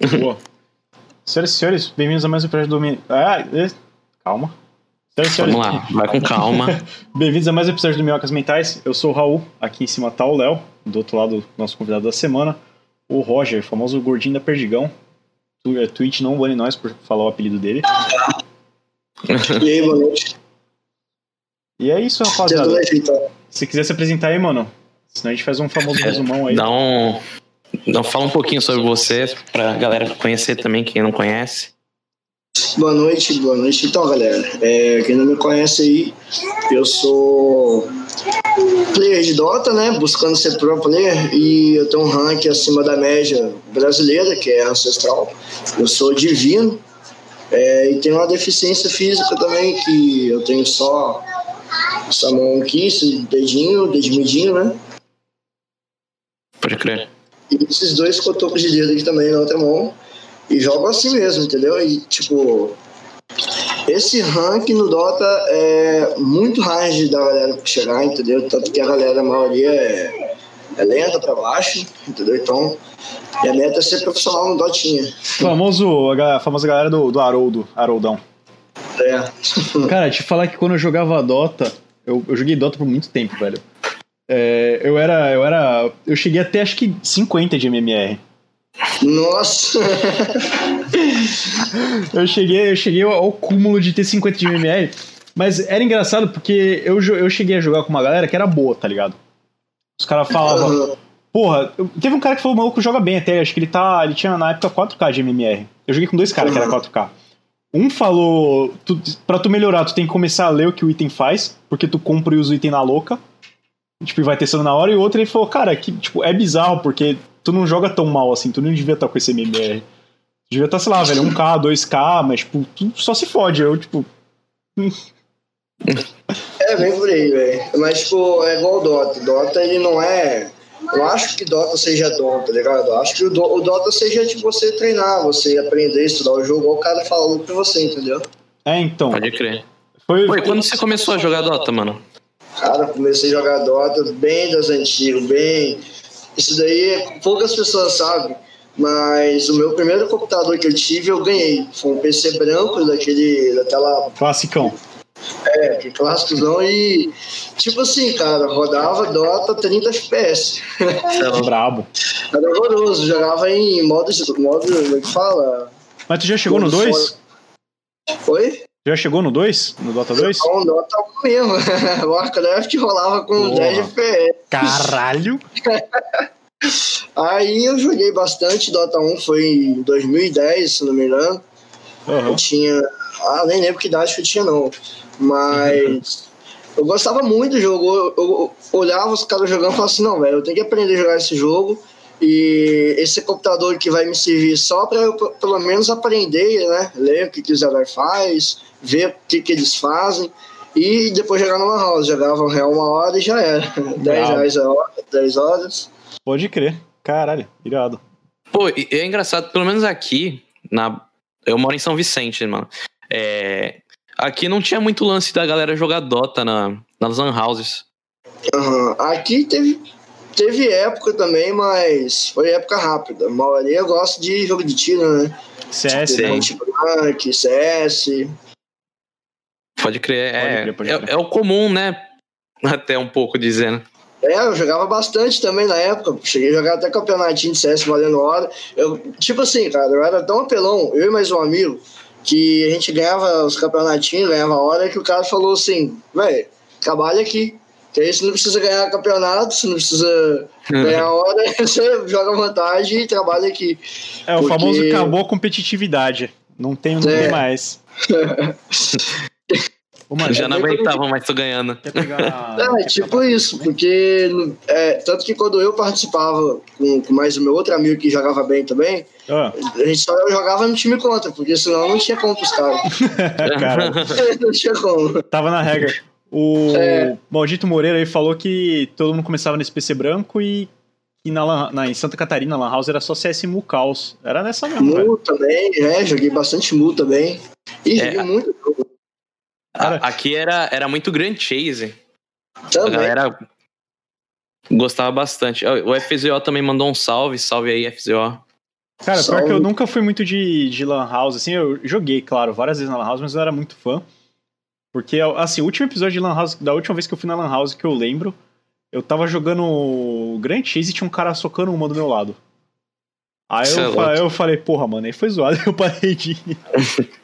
Boa. Senhoras e senhores, bem-vindos a mais um episódio do... Ah, calma. Senhoras e senhores, Vamos lá, vai com calma. bem-vindos a mais um episódio do Minhocas Mentais. Eu sou o Raul, aqui em cima tá o Léo, do outro lado, nosso convidado da semana. O Roger, famoso gordinho da Perdigão. É, Twitch não bane nós por falar o apelido dele. E aí, boa noite. E é isso, rapaziada. Se quiser se apresentar aí, mano. Senão a gente faz um famoso é, resumão aí. Dá um, então, fala um pouquinho sobre você, pra galera conhecer também, quem não conhece. Boa noite, boa noite. Então, galera, é, quem não me conhece aí, eu sou player de Dota, né? Buscando ser pro player e eu tenho um rank acima da média brasileira, que é ancestral. Eu sou divino é, e tenho uma deficiência física também, que eu tenho só essa mão aqui, esse dedinho, dedinho né? Pode crer. E esses dois cotocos de dedo aqui também na outra mão. E jogo assim mesmo, entendeu? E tipo. Esse rank no Dota é muito hard da galera chegar, entendeu? Tanto que a galera, a maioria é, é lenta pra baixo, entendeu? Então, minha meta é ser profissional no Dotinha. Famoso, a famosa galera do, do Haroldo, Haroldão. É. Cara, te falar que quando eu jogava Dota, eu, eu joguei Dota por muito tempo, velho. É, eu era. Eu era. Eu cheguei até acho que 50 de MMR. Nossa! eu cheguei, eu cheguei ao cúmulo de ter 50 de MMR. Mas era engraçado porque eu, eu cheguei a jogar com uma galera que era boa, tá ligado? Os caras falavam. Porra, teve um cara que falou, maluco joga bem até, acho que ele tá. Ele tinha na época 4K de MMR. Eu joguei com dois caras que era 4K. Um falou, tu, pra tu melhorar, tu tem que começar a ler o que o item faz, porque tu compra e usa o item na louca tipo, vai testando na hora, e o outro ele falou, cara, que, tipo, é bizarro, porque tu não joga tão mal assim, tu não devia estar com esse MMR. Tu devia estar, sei lá, velho, 1K, 2K, mas, tipo, tu só se fode, eu, tipo... é, bem por aí, velho. Mas, tipo, é igual o Dota. Dota, ele não é... Eu acho que Dota seja dom, tá ligado? Eu acho que o, do, o Dota seja, tipo, você treinar, você aprender, estudar o jogo, o cara falou pra você, entendeu? É, então. Pode crer. Foi, foi quando você começou a jogar Dota, mano? Cara, comecei a jogar Dota bem das antigas, bem. Isso daí poucas pessoas sabem, mas o meu primeiro computador que eu tive eu ganhei. Foi um PC branco daquele, daquela. Classicão. É, que clássicozão e. Tipo assim, cara, rodava Dota 30 FPS. Era brabo. Era horroroso, jogava em modo. modo como é que fala? Mas tu já chegou modo no 2? Oi? Já chegou no 2? No Dota 2? Não, Dota 1 mesmo. Warcraft rolava com Porra. 10 FPS. Caralho! Aí eu joguei bastante Dota 1, foi em 2010, se não me engano. Uhum. Eu tinha. Ah, nem lembro que idade que eu tinha, não. Mas. Eu gostava muito do jogo. Eu, eu olhava os caras jogando e falava assim: não, velho, eu tenho que aprender a jogar esse jogo. E esse computador que vai me servir só para eu, pelo menos, aprender, né? Ler o que, que o Zedar faz, ver o que, que eles fazem e depois jogar numa house. Jogava um real uma hora e já era. 10 reais a hora, 10 horas. Pode crer. Caralho, irado. Pô, é engraçado, pelo menos aqui, na... eu moro em São Vicente, mano. É... Aqui não tinha muito lance da galera jogar Dota na, nas lan houses. Uhum. Aqui teve, teve época também, mas foi época rápida. A maioria gosta de jogo de tiro, né? CS, tipo, Blank, CS. Pode crer, é, pode crer, pode crer. É, é, o comum, né? Até um pouco dizendo. É, eu jogava bastante também na época. Cheguei a jogar até campeonatinho de CS valendo hora. Eu, tipo assim, cara, eu era tão apelão, eu e mais um amigo, que a gente ganhava os campeonatinhos, ganhava hora, que o cara falou assim, velho, trabalha aqui. Que aí você não precisa ganhar campeonato, você não precisa ganhar hora, você joga vantagem e trabalha aqui. É, o famoso acabou a competitividade. Não tem, não é. tem mais. Ô, mano, já não aguentava mais tô ganhando. É, tipo isso, porque é, tanto que quando eu participava com, com, mais o meu outro amigo que jogava bem também, ah. a gente só jogava no time contra, porque senão não tinha como pros caras. Cara, não tinha como. Tava na regra. O é. Maldito Moreira aí falou que todo mundo começava nesse PC branco e e na, na, em Santa Catarina, Lan House era só CS Mu Caos. Era nessa mesmo. Mu também, é, joguei bastante Mu também. E é, joguei muito jogo. Cara, aqui era, era muito Grand Chase. Também. A galera gostava bastante. O FZO também mandou um salve. Salve aí, FZO. Cara, Só pior que eu nunca fui muito de, de Lan House, assim, eu joguei, claro, várias vezes na Lan House, mas eu não era muito fã. Porque, assim, o último episódio de Lan House, da última vez que eu fui na Lan House que eu lembro, eu tava jogando Grand Chase e tinha um cara socando uma do meu lado. Aí eu, é eu falei, porra, mano, aí foi zoado, eu parei de.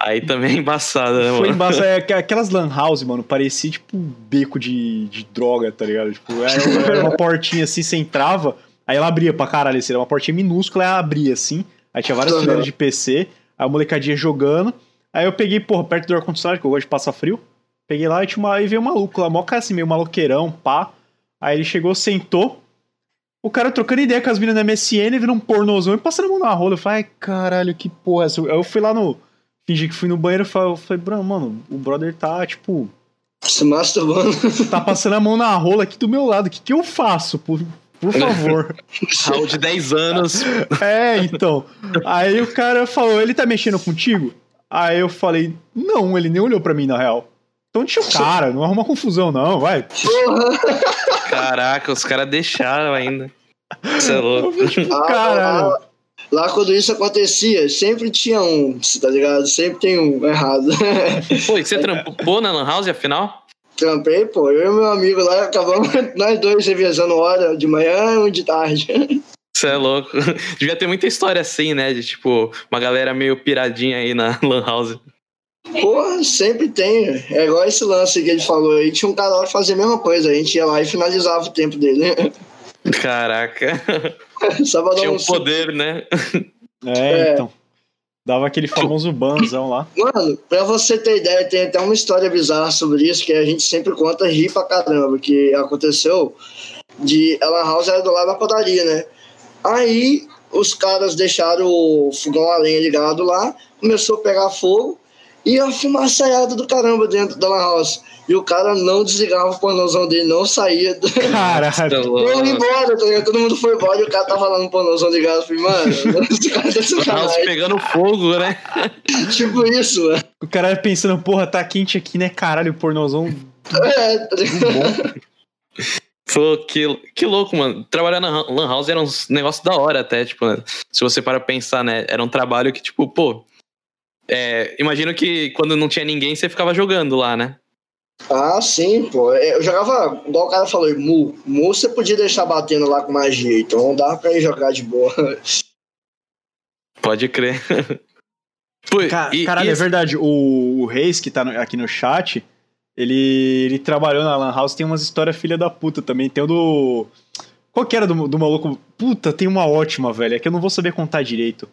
Aí também é embaçado, né, mano? Foi embaçado. É, aquelas lan house, mano, parecia tipo um beco de, de droga, tá ligado? Tipo, era, era uma portinha assim, você entrava, aí ela abria pra caralho, assim, era uma portinha minúscula, ela abria assim, aí tinha várias fileiras de PC, aí a molecadinha jogando, aí eu peguei, porra, perto do ar-condicionado, que eu gosto de passar frio, peguei lá e, tinha uma, e veio um maluco lá, mó cara assim, meio maloqueirão, pá, aí ele chegou, sentou, o cara trocando ideia com as meninas da MSN, virou um pornozão e passando a mão na rola. Eu falei, ai, caralho, que porra. Aí eu fui lá no. Fingi que fui no banheiro e falei, falei, mano, o brother tá, tipo. Se masturbando. Tá passando a mão na rola aqui do meu lado. O que, que eu faço? Por, por favor. Raul de 10 anos. É, então. Aí o cara falou, ele tá mexendo contigo? Aí eu falei, não, ele nem olhou pra mim, na real. Então deixa o cara, não arruma confusão, não, vai. Caraca, os caras deixaram ainda. Você é louco. Caralho. Lá, lá, quando isso acontecia, sempre tinha um, tá ligado? Sempre tem um errado. Pô, e você trampou na Lan House afinal? Trampei, pô. Eu e meu amigo lá acabamos nós dois revezando hora de manhã e um de tarde. Você é louco. Devia ter muita história assim, né? De tipo, uma galera meio piradinha aí na Lan House. Porra, sempre tem. É igual esse lance que ele falou aí. Tinha um cara lá que fazia a mesma coisa. A gente ia lá e finalizava o tempo dele. Caraca. Só pra dar Tinha um poder, né? É, é, então. Dava aquele famoso banzão lá. Mano, pra você ter ideia, tem até uma história bizarra sobre isso que a gente sempre conta ri pra caramba. Que aconteceu de Ela House era do lado da padaria, né? Aí os caras deixaram o fogão a lenha ligado lá, começou a pegar fogo. E a fumaçaiada do caramba dentro da Lan House. E o cara não desligava o pornozão dele, não saía. Caralho. Não embora, tá ligado? Todo mundo foi embora e o cara tava lá no pornozão ligado. Eu falei, mano, esse cara tá sacanagem. pegando fogo, né? tipo isso, mano. O cara pensando, porra, tá quente aqui, né? Caralho, o pornozão. É, tá ligado? Pô, que, que louco, mano. Trabalhar na Lan House era um negócio da hora até, tipo, né? Se você para pensar, né? Era um trabalho que, tipo, pô, é, imagino que quando não tinha ninguém, você ficava jogando lá, né? Ah, sim, pô. É, eu jogava, igual o cara falou, Mu. Mu você podia deixar batendo lá com magia, então dava pra ir jogar de boa. Pode crer. Pô, e, caralho, e é verdade. O, o Reis, que tá no, aqui no chat, ele, ele trabalhou na Lan House, tem umas histórias filha da puta também. Tem o do. Qual que era do, do maluco? Puta, tem uma ótima, velho. É que eu não vou saber contar direito.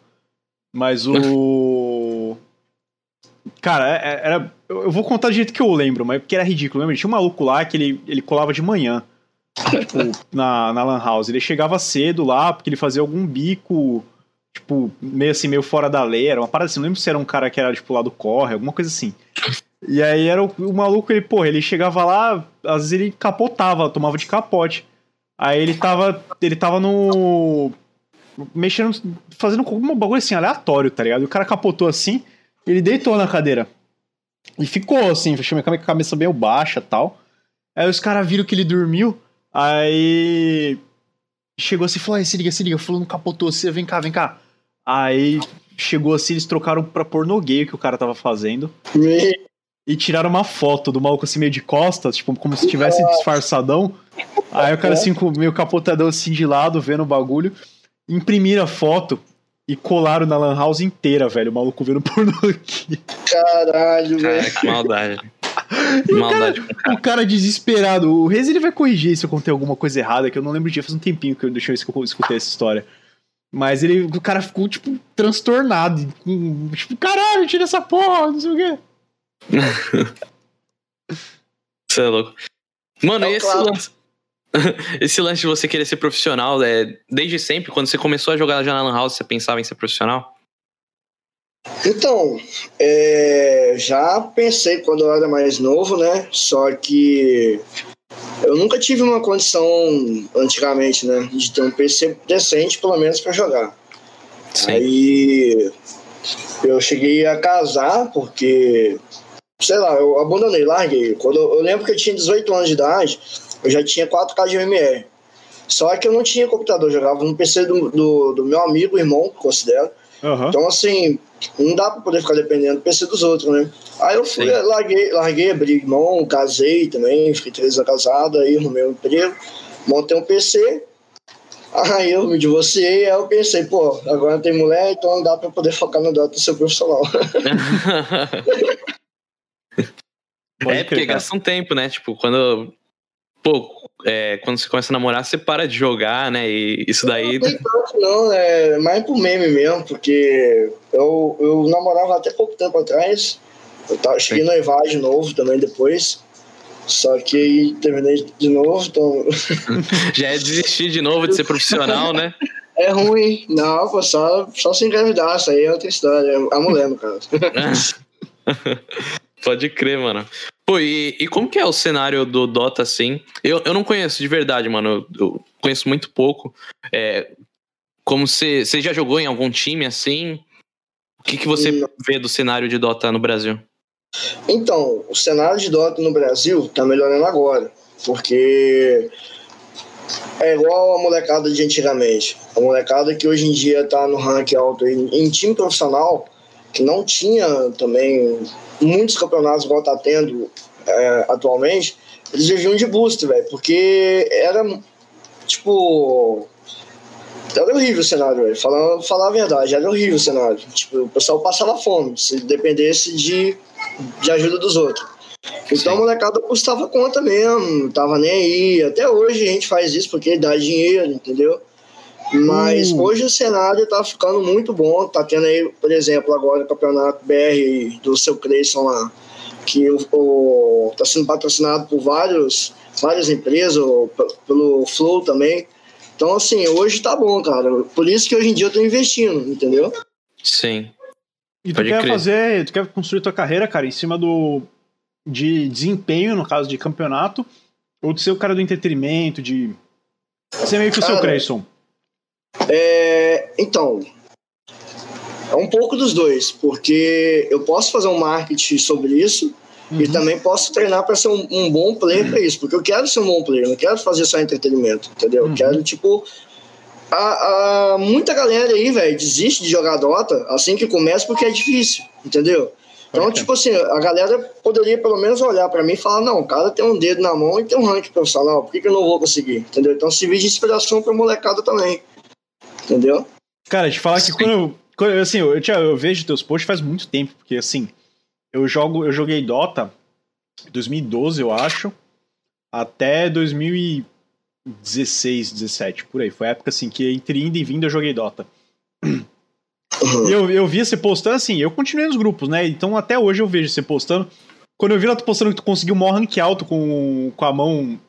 Mas o. Cara, é, é, era. Eu vou contar do jeito que eu lembro, mas porque era ridículo. Lembra? Tinha um maluco lá que ele, ele colava de manhã. tipo, na, na Lan House. Ele chegava cedo lá, porque ele fazia algum bico, tipo, meio assim, meio fora da lei. Era uma parada assim, não lembro se era um cara que era, tipo, lá do corre, alguma coisa assim. E aí era o, o maluco, ele, porra, ele chegava lá, às vezes ele capotava, tomava de capote. Aí ele tava. Ele tava no mexendo, fazendo algum bagulho assim, aleatório, tá ligado? E o cara capotou assim, ele deitou na cadeira. E ficou assim, fechou com a cabeça meio baixa tal. Aí os caras viram que ele dormiu, aí chegou assim e falou: se liga, se liga, falou, não capotou, você vem cá, vem cá. Aí chegou assim, eles trocaram pra porno gay que o cara tava fazendo. E tiraram uma foto do maluco assim meio de costas, tipo, como se tivesse disfarçadão. Aí o cara assim, meio capotadão assim de lado, vendo o bagulho imprimiram a foto e colaram na Lan House inteira, velho. O maluco vendo pornô aqui. Caralho, velho. que maldade. o, maldade cara, o cara desesperado. O Rez ele vai corrigir se eu contei alguma coisa errada, que eu não lembro de faz um tempinho que eu deixei que eu escutei essa história. Mas ele, o cara ficou, tipo, transtornado. Tipo, caralho, tira essa porra, não sei o quê. Você é louco. Mano, é esse claro. lance. Esse lance de você querer ser profissional, é, desde sempre, quando você começou a jogar na Lan House, você pensava em ser profissional? Então, é, já pensei quando eu era mais novo, né? Só que eu nunca tive uma condição, antigamente, né? De ter um PC decente, pelo menos, para jogar. Sim. Aí eu cheguei a casar porque, sei lá, eu abandonei, larguei. Quando eu, eu lembro que eu tinha 18 anos de idade eu já tinha 4K de MMR. Só que eu não tinha computador, eu jogava no PC do, do, do meu amigo, irmão, considero. Uhum. Então, assim, não dá pra poder ficar dependendo do PC dos outros, né? Aí eu fui, larguei, larguei, abri irmão, casei também, fiquei três anos casado, aí arrumei um emprego, montei um PC. Aí eu me divorciei, aí eu pensei, pô, agora tem mulher, então não dá pra poder focar no Dota ser profissional. é, porque gasta um tempo, né? Tipo, quando pô, é, quando você começa a namorar, você para de jogar, né? E isso daí. Não, tanto, não, é mais por meme mesmo, porque eu, eu namorava até pouco tempo atrás. Eu tava, cheguei no Evar de novo também depois. Só que aí terminei de novo, então. Já é desistir de novo de ser profissional, né? É ruim. Não, pô, só, só se engravidar, isso aí é outra história. É a mulher, no caso. Pode crer, mano. Pô, e, e, como que é o cenário do Dota, assim? Eu, eu não conheço de verdade, mano. Eu, eu conheço muito pouco. É, como você, você já jogou em algum time, assim? O que, que você não. vê do cenário de Dota no Brasil? Então, o cenário de Dota no Brasil tá melhorando agora. Porque é igual a molecada de antigamente. A molecada que hoje em dia tá no ranking alto em, em time profissional, que não tinha também muitos campeonatos igual tá tendo é, atualmente, eles viviam de boost, velho, porque era tipo. Era horrível o cenário, velho. Falar, falar a verdade, era horrível o cenário. Tipo, o pessoal passava fome se dependesse de, de ajuda dos outros. Então a molecada custava conta mesmo, tava nem aí. Até hoje a gente faz isso porque dá dinheiro, entendeu? Mas hum. hoje o cenário tá ficando muito bom. Tá tendo aí, por exemplo, agora o campeonato BR do seu Creyson lá, que o, o, tá sendo patrocinado por vários, várias empresas, pelo Flow também. Então, assim, hoje tá bom, cara. Por isso que hoje em dia eu tô investindo, entendeu? Sim. E tu Pode quer crer. fazer, tu quer construir tua carreira, cara, em cima do de desempenho, no caso de campeonato, ou de ser o cara do entretenimento, de ser meio que o seu Creyson? É, então, é um pouco dos dois, porque eu posso fazer um marketing sobre isso uhum. e também posso treinar para ser um, um, bom player para isso, porque eu quero ser um bom player, não quero fazer só entretenimento, entendeu? Uhum. Eu quero, tipo. A, a muita galera aí, velho, desiste de jogar Dota assim que começa porque é difícil, entendeu? Então, okay. tipo assim, a galera poderia pelo menos olhar para mim e falar: não, o cara tem um dedo na mão e tem um ranking profissional, por que, que eu não vou conseguir? Entendeu? Então, servir de inspiração pra molecada também. Entendeu? Cara, te falar que quando eu, quando, assim, eu, eu, eu vejo teus posts faz muito tempo, porque assim, eu jogo, eu joguei Dota 2012, eu acho, até 2016, 17, por aí. Foi a época assim que entre indo e vindo eu joguei Dota. Uhum. Eu, eu via você postando assim, eu continuei nos grupos, né? Então até hoje eu vejo você postando. Quando eu vi lá tu postando que tu conseguiu o maior rank alto com, com a mão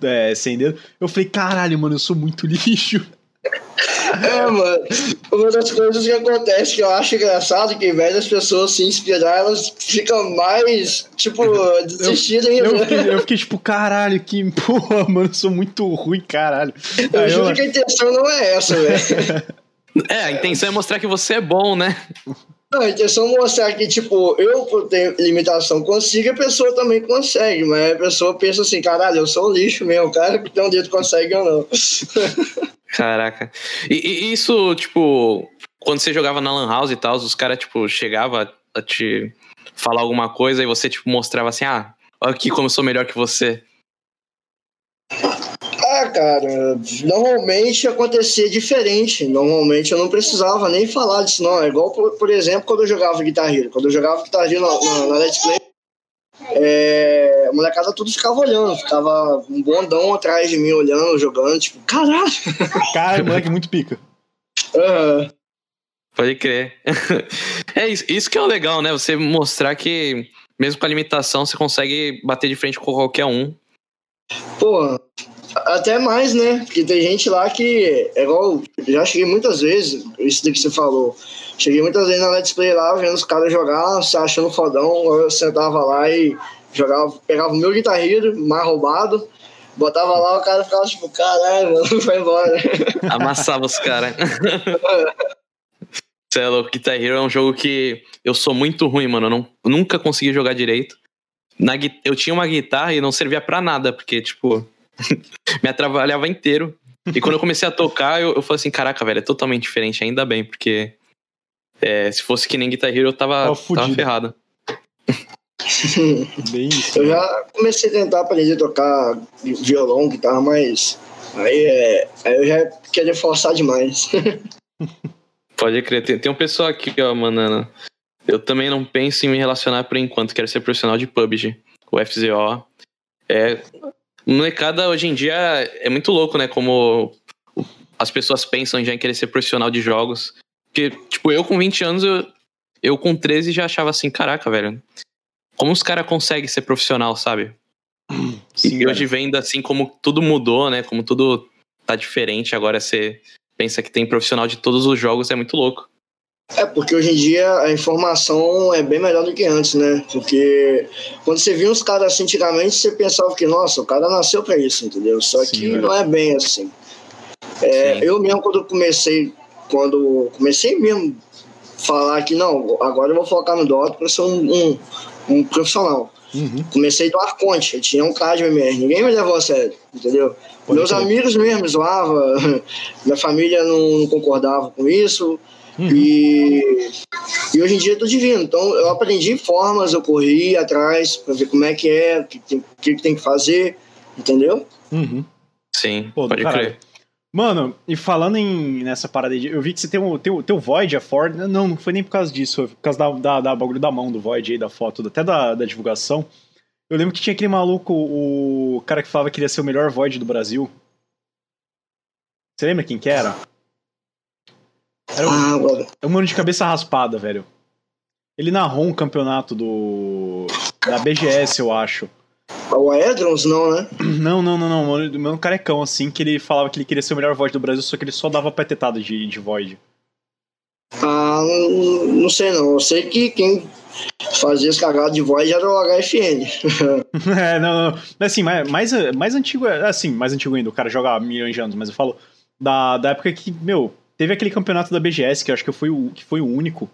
é, sem dedo, eu falei, caralho, mano, eu sou muito lixo. É, mano. Uma das coisas que acontece que eu acho engraçado que, ao invés das pessoas se inspirar, elas ficam mais, tipo, desistidas ainda. Eu, eu, fiquei, eu fiquei tipo, caralho, que porra, mano, eu sou muito ruim, caralho. Eu Aí juro eu... que a intenção não é essa, velho. É, a intenção é mostrar que você é bom, né? Não, a intenção é mostrar que, tipo, eu por ter limitação consigo, a pessoa também consegue, mas a pessoa pensa assim, caralho, eu sou um lixo mesmo, o cara que tem um dedo consegue ou não. Caraca. E, e, isso, tipo, quando você jogava na Lan House e tal, os caras, tipo, chegavam a te falar alguma coisa e você, tipo, mostrava assim, ah, aqui como eu sou melhor que você. Ah, cara, normalmente acontecia diferente. Normalmente eu não precisava nem falar disso, não. É igual, por, por exemplo, quando eu jogava Guitar Hero. Quando eu jogava Guitar Hero na, na, na Let's Play, é, a molecada tudo ficava olhando, ficava um bondão atrás de mim olhando, jogando, tipo, caralho! Cara, moleque muito pica. Uhum. Pode crer. É isso, isso que é o legal, né? Você mostrar que, mesmo com a limitação, você consegue bater de frente com qualquer um. Pô, até mais, né? Porque tem gente lá que é igual. Já cheguei muitas vezes, isso que você falou. Cheguei muitas vezes na Let's Play lá, vendo os caras jogar, se achando fodão. Eu sentava lá e jogava, pegava o meu guitarreiro, mais roubado, botava lá, o cara ficava tipo, caralho, mano, foi embora. Amassava os caras. Você é louco, Guitar Hero é um jogo que eu sou muito ruim, mano. Eu não, nunca consegui jogar direito. Na, eu tinha uma guitarra e não servia para nada, porque, tipo, me atrapalhava inteiro. E quando eu comecei a tocar, eu, eu falei assim, caraca, velho, é totalmente diferente, ainda bem, porque é, se fosse que nem Guitar Hero, eu tava, tava ferrado. Bem isso, eu já comecei a tentar aprender a tocar violão, guitarra, mas aí, é, aí eu já queria forçar demais. Pode crer. Tem, tem um pessoal aqui, ó, manana. Eu também não penso em me relacionar por enquanto. Quero ser profissional de PUBG. O FZO. É. Molecada hoje em dia é muito louco, né? Como as pessoas pensam já em querer ser profissional de jogos. Porque, tipo, eu com 20 anos, eu, eu com 13 já achava assim, caraca, velho. Como os caras conseguem ser profissional, sabe? Sim, e hoje vendo assim como tudo mudou, né? Como tudo tá diferente. Agora você pensa que tem profissional de todos os jogos, é muito louco. É, porque hoje em dia a informação é bem melhor do que antes, né? Porque quando você via uns caras assim antigamente, você pensava que, nossa, o cara nasceu para isso, entendeu? Só Sim, que não é bem assim. É, eu mesmo, quando comecei, quando comecei mesmo falar que não, agora eu vou focar no Dota para ser um, um, um profissional. Uhum. Comecei do Arconte, eu tinha um cara de MMR, ninguém me levou a sério, entendeu? Pode Meus amigos mesmo zoavam, minha família não concordava com isso. Uhum. E, e hoje em dia eu tô divino. Então eu aprendi formas, eu corri atrás para ver como é que é, o que, tem, que tem que fazer, entendeu? Uhum. Sim, Pô, pode crer. Mano, e falando em, nessa parada aí, eu vi que você tem o teu, teu Void, a Ford. Não, não foi nem por causa disso, foi por causa da, da, da bagulho da mão do Void aí, da foto, até da, da divulgação. Eu lembro que tinha aquele maluco, o cara que falava que queria ser o melhor Void do Brasil. Você lembra quem que era? Era um, ah, é um mano de cabeça raspada, velho. Ele narrou um campeonato do. da BGS, eu acho. O Aedrons, não, né? Não, não, não, não. O meu carecão, assim, que ele falava que ele queria ser o melhor Void do Brasil, só que ele só dava petetada de, de Void. Ah, não, não sei não. Eu sei que quem fazia as cagadas de Void era o HFN. é, não, não. Assim, mais, mais, mais antigo, assim, mais antigo ainda, o cara joga milhões de anos, mas eu falo da, da época que, meu, teve aquele campeonato da BGS, que eu acho que foi o, que foi o único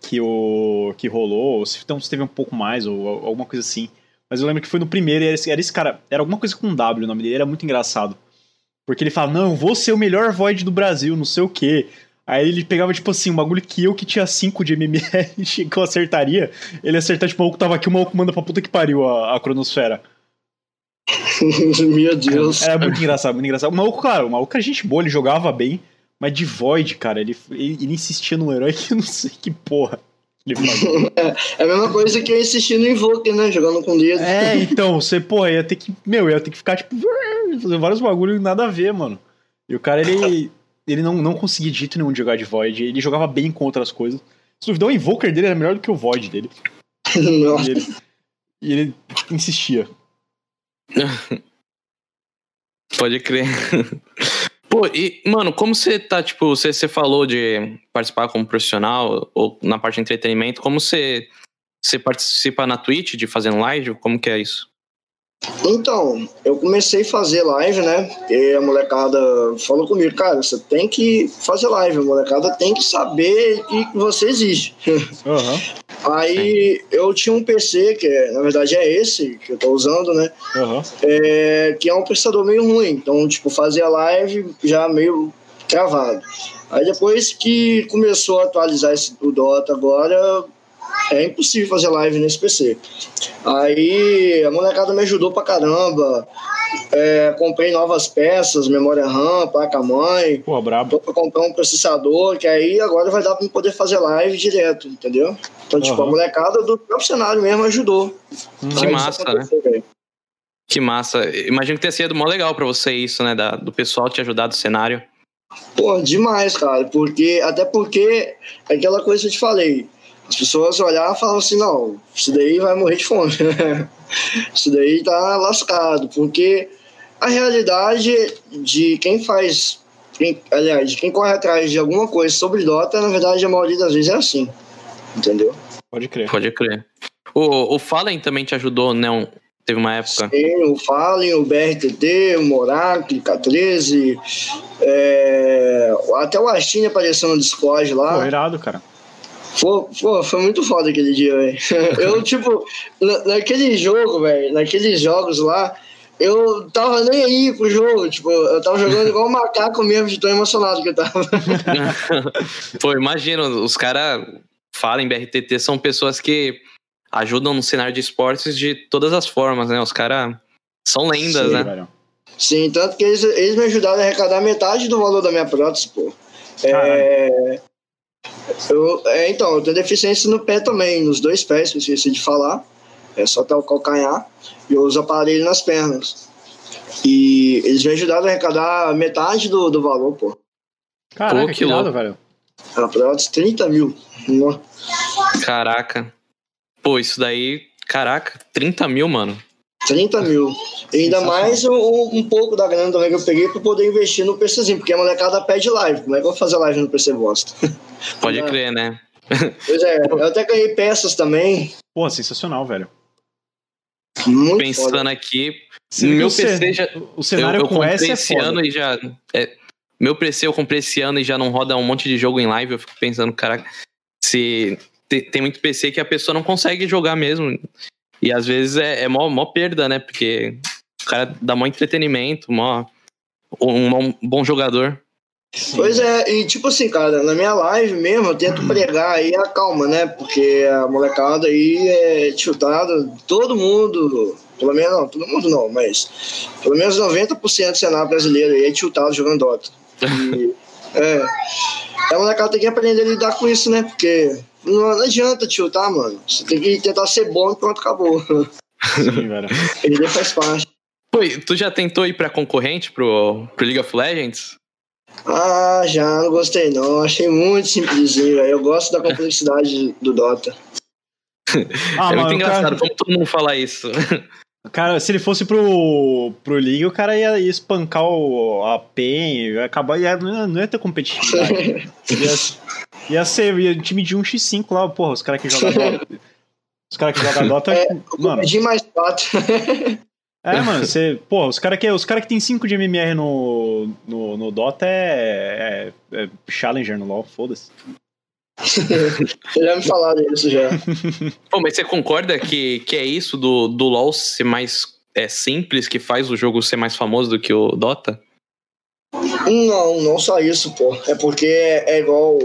que, o, que rolou, ou se, então, se teve um pouco mais, ou alguma coisa assim. Mas eu lembro que foi no primeiro e era esse, era esse cara. Era alguma coisa com um W o nome dele, era muito engraçado. Porque ele fala, não, vou ser o melhor Void do Brasil, não sei o quê. Aí ele pegava, tipo assim, um bagulho que eu que tinha 5 de MMR que eu acertaria, ele acertar, tipo, o maluco tava aqui, o maluco manda pra puta que pariu a, a cronosfera. Meu Deus. Era, era muito engraçado, muito engraçado. O maluco, claro, o maluco era gente boa, ele jogava bem, mas de Void, cara, ele, ele, ele insistia no herói que eu não sei que porra. É, é a mesma coisa que eu insisti no Invoker, né? Jogando com dedo. É, então, você, pô, ia ter que. Meu, ia ter que ficar, tipo, fazer vários bagulhos nada a ver, mano. E o cara, ele. Ele não, não conseguia de jeito nenhum de jogar de Void. Ele jogava bem com outras coisas. Se duvidar, o Invoker dele era melhor do que o Void dele. Nossa. E ele, e ele insistia. Pode crer. Pô, e, mano, como você tá, tipo, você, você falou de participar como profissional ou na parte de entretenimento, como você, você participa na Twitch de fazendo live? Como que é isso? Então, eu comecei a fazer live, né? E a molecada falou comigo, cara, você tem que fazer live, a molecada tem que saber que você existe. Uhum. Aí eu tinha um PC, que é, na verdade é esse que eu tô usando, né? Uhum. É, que é um processador meio ruim. Então, tipo, fazia live já meio travado. Aí depois que começou a atualizar esse, o Dota agora, é impossível fazer live nesse PC. Aí a molecada me ajudou pra caramba. É, comprei novas peças, memória RAM, placa-mãe. Pô, brabo. Tô pra comprar um processador, que aí agora vai dar pra poder fazer live direto, entendeu? Então, uhum. tipo, a molecada do próprio cenário mesmo ajudou. Que aí massa, né? Que massa. Imagino que tenha sido mó legal pra você isso, né? Da, do pessoal te ajudar do cenário. Pô, demais, cara. Porque, até porque, aquela coisa que eu te falei, as pessoas olhavam e falavam assim, não, isso daí vai morrer de fome. isso daí tá lascado, porque a realidade de quem faz, quem, aliás, de quem corre atrás de alguma coisa sobre Dota, na verdade, a maioria das vezes é assim. Entendeu? Pode crer. Pode crer. O, o Fallen também te ajudou, né? Um, teve uma época. Sim, o Fallen, o BRTT, o Moracle, K13, é, até o Astin apareceu no Discord lá. Pô, irado, cara. Pô, pô, foi muito foda aquele dia, velho. Eu, tipo, na, naquele jogo, velho, naqueles jogos lá, eu tava nem aí pro jogo, tipo, eu tava jogando igual um macaco mesmo, de tão emocionado que eu tava. Pô, imagina, os caras falam em BRTT, são pessoas que ajudam no cenário de esportes de todas as formas, né? Os caras são lendas, Sim, né? Velho. Sim, tanto que eles, eles me ajudaram a arrecadar metade do valor da minha prótese, pô. É, eu, é, então, eu tenho deficiência no pé também, nos dois pés, eu esqueci de falar. É só até o calcanhar. E eu uso aparelho nas pernas. E eles me ajudaram a arrecadar metade do, do valor, pô. Caraca, pô, que, que louco, velho. A prótese, 30 mil. Caraca. Pô, isso daí. Caraca, 30 mil, mano. 30 mil. E ainda mais um, um, pouco da grana também que eu peguei para poder investir no PCzinho, porque a molecada pede live. Como é que eu vou fazer live no PC bosta? Pode é. crer, né? Pois é, eu até ganhei peças também. Pô, sensacional, velho. Muito Pensando foda. aqui, Sim, meu PC já. O cenário eu, eu com esse, é esse ano e já. É, meu PC eu comprei esse ano e já não roda um monte de jogo em live. Eu fico pensando, caraca, se. Tem, tem muito PC que a pessoa não consegue jogar mesmo. E às vezes é, é mó, mó perda, né? Porque o cara dá mó entretenimento, mó, um, um bom jogador. Pois é, e tipo assim, cara, na minha live mesmo eu tento pregar aí a calma, né? Porque a molecada aí é tiltada, todo mundo, pelo menos não, todo mundo não, mas pelo menos 90% do cenário brasileiro aí é tiltado jogando Dota. E, é, a molecada tem que aprender a lidar com isso, né? Porque não, adianta tiltar, mano. Você tem que tentar ser bom e pronto, acabou. Sim, velho. Ele faz parte. Pô, tu já tentou ir pra concorrente pro, pro League of Legends? Ah, já, não gostei não. Achei muito simplesinho, velho. Eu gosto da complexidade do Dota. Ah, é muito engraçado cara... como todo mundo fala isso. Cara, se ele fosse pro, pro League, o cara ia, ia espancar o, a PEN, ia acabar, ia, não ia ter competitividade. ia, ia ser ia, time de 1x5 lá, porra, os caras que jogam Dota. Os caras que jogam Dota. É, mano. De mais 4. É, mano, você. Pô, os caras que, os cara que tem 5 de MMR no, no, no Dota é, é, é Challenger no LoL, foda-se. já me falaram isso já. Pô, mas você concorda que, que é isso do, do LoL ser mais é, simples que faz o jogo ser mais famoso do que o Dota? Não, não só isso, pô. É porque é igual.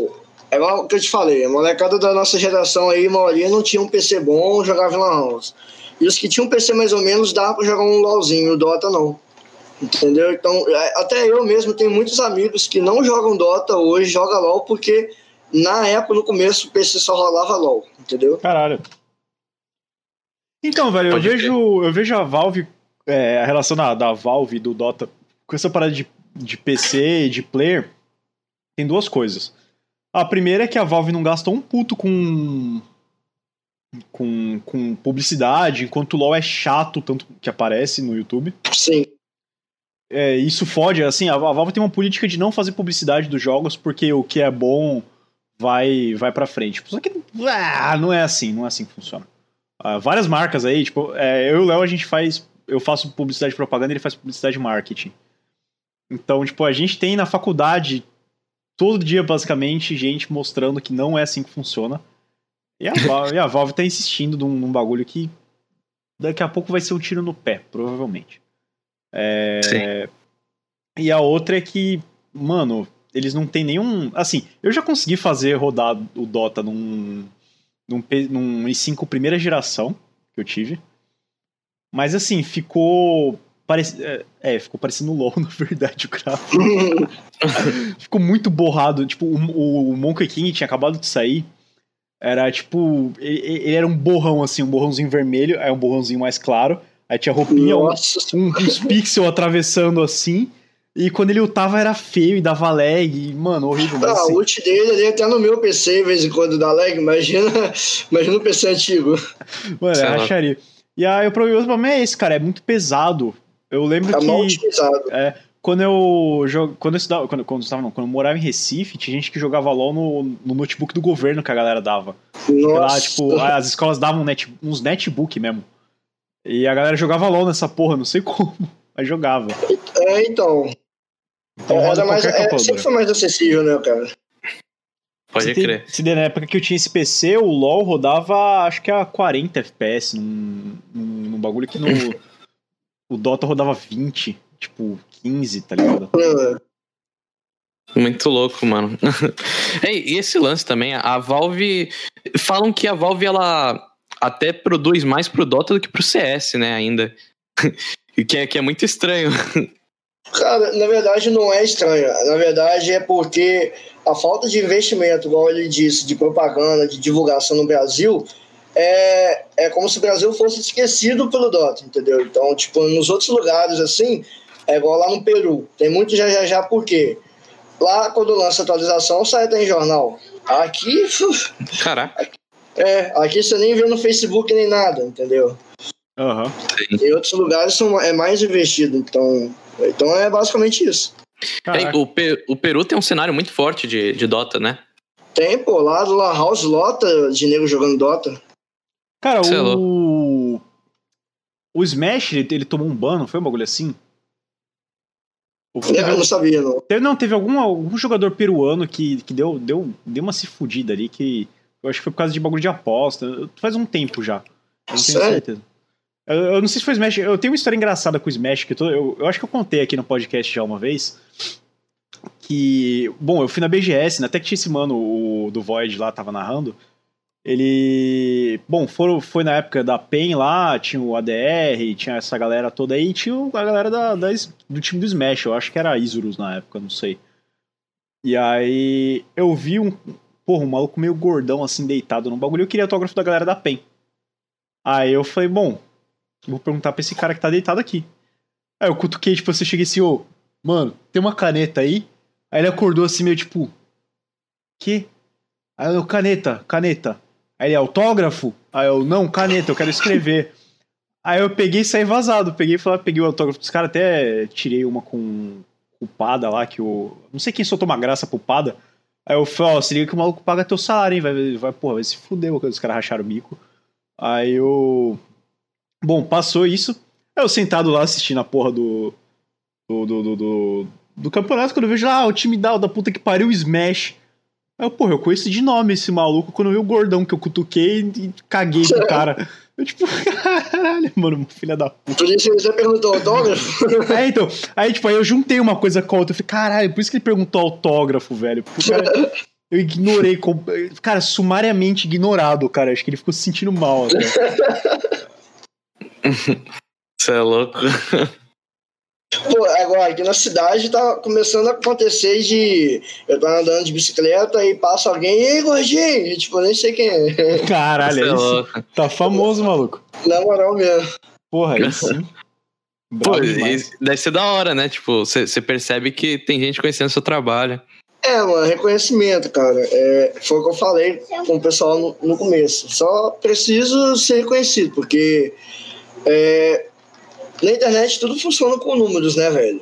É igual o que eu te falei, a molecada da nossa geração aí, a maioria não tinha um PC bom, jogava em Lan House. E os que tinham um PC mais ou menos dava pra jogar um LOLzinho, o Dota não. Entendeu? Então, é, até eu mesmo tenho muitos amigos que não jogam Dota hoje, jogam LOL, porque na época, no começo, o PC só rolava LOL, entendeu? Caralho. Então, velho, eu vejo, eu vejo a Valve, é, a relação da, da Valve e do Dota com essa parada de, de PC e de player, tem duas coisas. A primeira é que a Valve não gasta um puto com com, com publicidade, enquanto o LoL é chato, tanto que aparece no YouTube. Sim. É, isso fode, assim, a Valve tem uma política de não fazer publicidade dos jogos, porque o que é bom vai vai pra frente. Só que ah, não é assim, não é assim que funciona. Ah, várias marcas aí, tipo, é, eu e o Léo a gente faz, eu faço publicidade propaganda, ele faz publicidade marketing. Então, tipo, a gente tem na faculdade todo dia basicamente gente mostrando que não é assim que funciona. E a Valve, e a Valve tá insistindo num, num, bagulho que daqui a pouco vai ser um tiro no pé, provavelmente. É... Sim. E a outra é que, mano, eles não tem nenhum. Assim, eu já consegui fazer rodar o Dota num, num, num i5 primeira geração que eu tive. Mas assim, ficou. Parece, é, é ficou parecendo LOL, na verdade, o gráfico. ficou muito borrado. Tipo, o, o Monkey King tinha acabado de sair. Era tipo. Ele, ele, era um borrão, assim, um borrãozinho vermelho, aí um borrãozinho mais claro. Aí tinha roupinha, um, um, uns pixels atravessando assim. E quando ele ultava era feio e dava lag, e, mano, horrível. Ah, assim. o ult dele ali até no meu PC, de vez em quando dá lag, imagina, imagina o PC antigo. Mano, é racharia. E aí o problema é esse, cara, é muito pesado. Eu lembro tá que. Mal otimizado. É, quando eu jogo, quando eu estudava, quando, quando, eu estava, não, quando eu morava em Recife, tinha gente que jogava LOL no, no notebook do governo que a galera dava. Nossa. Lá, tipo, as escolas davam net, uns netbook mesmo. E a galera jogava LOL nessa porra, não sei como, mas jogava. É, então. então é, mais, é, sempre foi mais acessível, né, cara? Pode se crer. Se na época que eu tinha esse PC, o LoL rodava acho que a 40 FPS num, num, num bagulho que no. O Dota rodava 20, tipo, 15, tá ligado? Muito louco, mano. e esse lance também, a Valve. Falam que a Valve ela até produz mais pro Dota do que pro CS, né, ainda. que, é, que é muito estranho. Cara, na verdade não é estranho. Na verdade é porque a falta de investimento, igual ele disse, de propaganda, de divulgação no Brasil, é, é como se o Brasil fosse esquecido pelo Dota, entendeu? Então, tipo, nos outros lugares, assim, é igual lá no Peru. Tem muito já já já, por quê? Lá, quando lança atualização, sai até em jornal. Aqui. Caraca. É, aqui você nem vê no Facebook nem nada, entendeu? Uhum. Em outros lugares são, é mais investido, então. Então é basicamente isso. É, o, o Peru tem um cenário muito forte de, de Dota, né? Tem, pô, lá do La House lota de nego jogando Dota. Cara, Sei o. Lá. O Smash, ele, ele tomou um ban, não foi um bagulho assim? Teve, eu não sabia, não. Teve, não, teve algum, algum jogador peruano que, que deu, deu, deu uma se fudida ali, que eu acho que foi por causa de bagulho de aposta. Faz um tempo já. Eu não tenho certeza. Eu, eu, não sei se foi Smash. Eu tenho uma história engraçada com o Smash, que eu, eu, eu acho que eu contei aqui no podcast já uma vez. Que. Bom, eu fui na BGS, né? até que tinha esse mano o, do Void lá, tava narrando. Ele. Bom, foram, foi na época da PEN lá, tinha o ADR, tinha essa galera toda aí, e tinha a galera da, da, do time do Smash, eu acho que era Isurus na época, não sei. E aí eu vi um. Porra, um maluco meio gordão assim, deitado no bagulho, eu queria autógrafo da galera da PEN. Aí eu falei, bom, vou perguntar pra esse cara que tá deitado aqui. Aí eu cutuquei, tipo, você cheguei assim, ô, mano, tem uma caneta aí? Aí ele acordou assim, meio tipo. Que? Aí eu, caneta, caneta. Aí ele, autógrafo? Aí eu, não, caneta, eu quero escrever. Aí eu peguei e saí vazado. Peguei falei, peguei o autógrafo dos caras, até tirei uma com o Pada lá, que o. Não sei quem soltou uma graça pro Pada. Aí eu falei, ó, se liga que o maluco paga teu salário, hein? Vai, vai, porra, vai se fuder, os caras racharam o bico. Aí eu. Bom, passou isso. Aí eu sentado lá assistindo a porra do. Do, do, do, do, do campeonato, quando eu vejo, ah, o time da, da puta que pariu, Smash. Aí eu, porra, eu conheço de nome esse maluco quando eu vi o gordão que eu cutuquei e caguei pro cara. Eu, tipo, caralho, mano, filha da puta. Por isso você perguntou autógrafo? É, então. Aí, tipo, aí eu juntei uma coisa com a outra. Eu falei, caralho, por isso que ele perguntou autógrafo, velho. Porque o cara. Eu ignorei, cara, sumariamente ignorado, cara. Acho que ele ficou se sentindo mal. Você é louco. Pô, agora, aqui na cidade tá começando a acontecer de. Eu tô andando de bicicleta e passa alguém, e aí, gordinho? E, tipo, eu nem sei quem é. Caralho, é isso. Tá famoso, maluco. Na moral mesmo. Porra, sim. Pô, deve ser da hora, né? Tipo, você percebe que tem gente conhecendo seu trabalho. É, mano, reconhecimento, cara. É, foi o que eu falei com o pessoal no, no começo. Só preciso ser reconhecido, porque é, na internet tudo funciona com números, né, velho?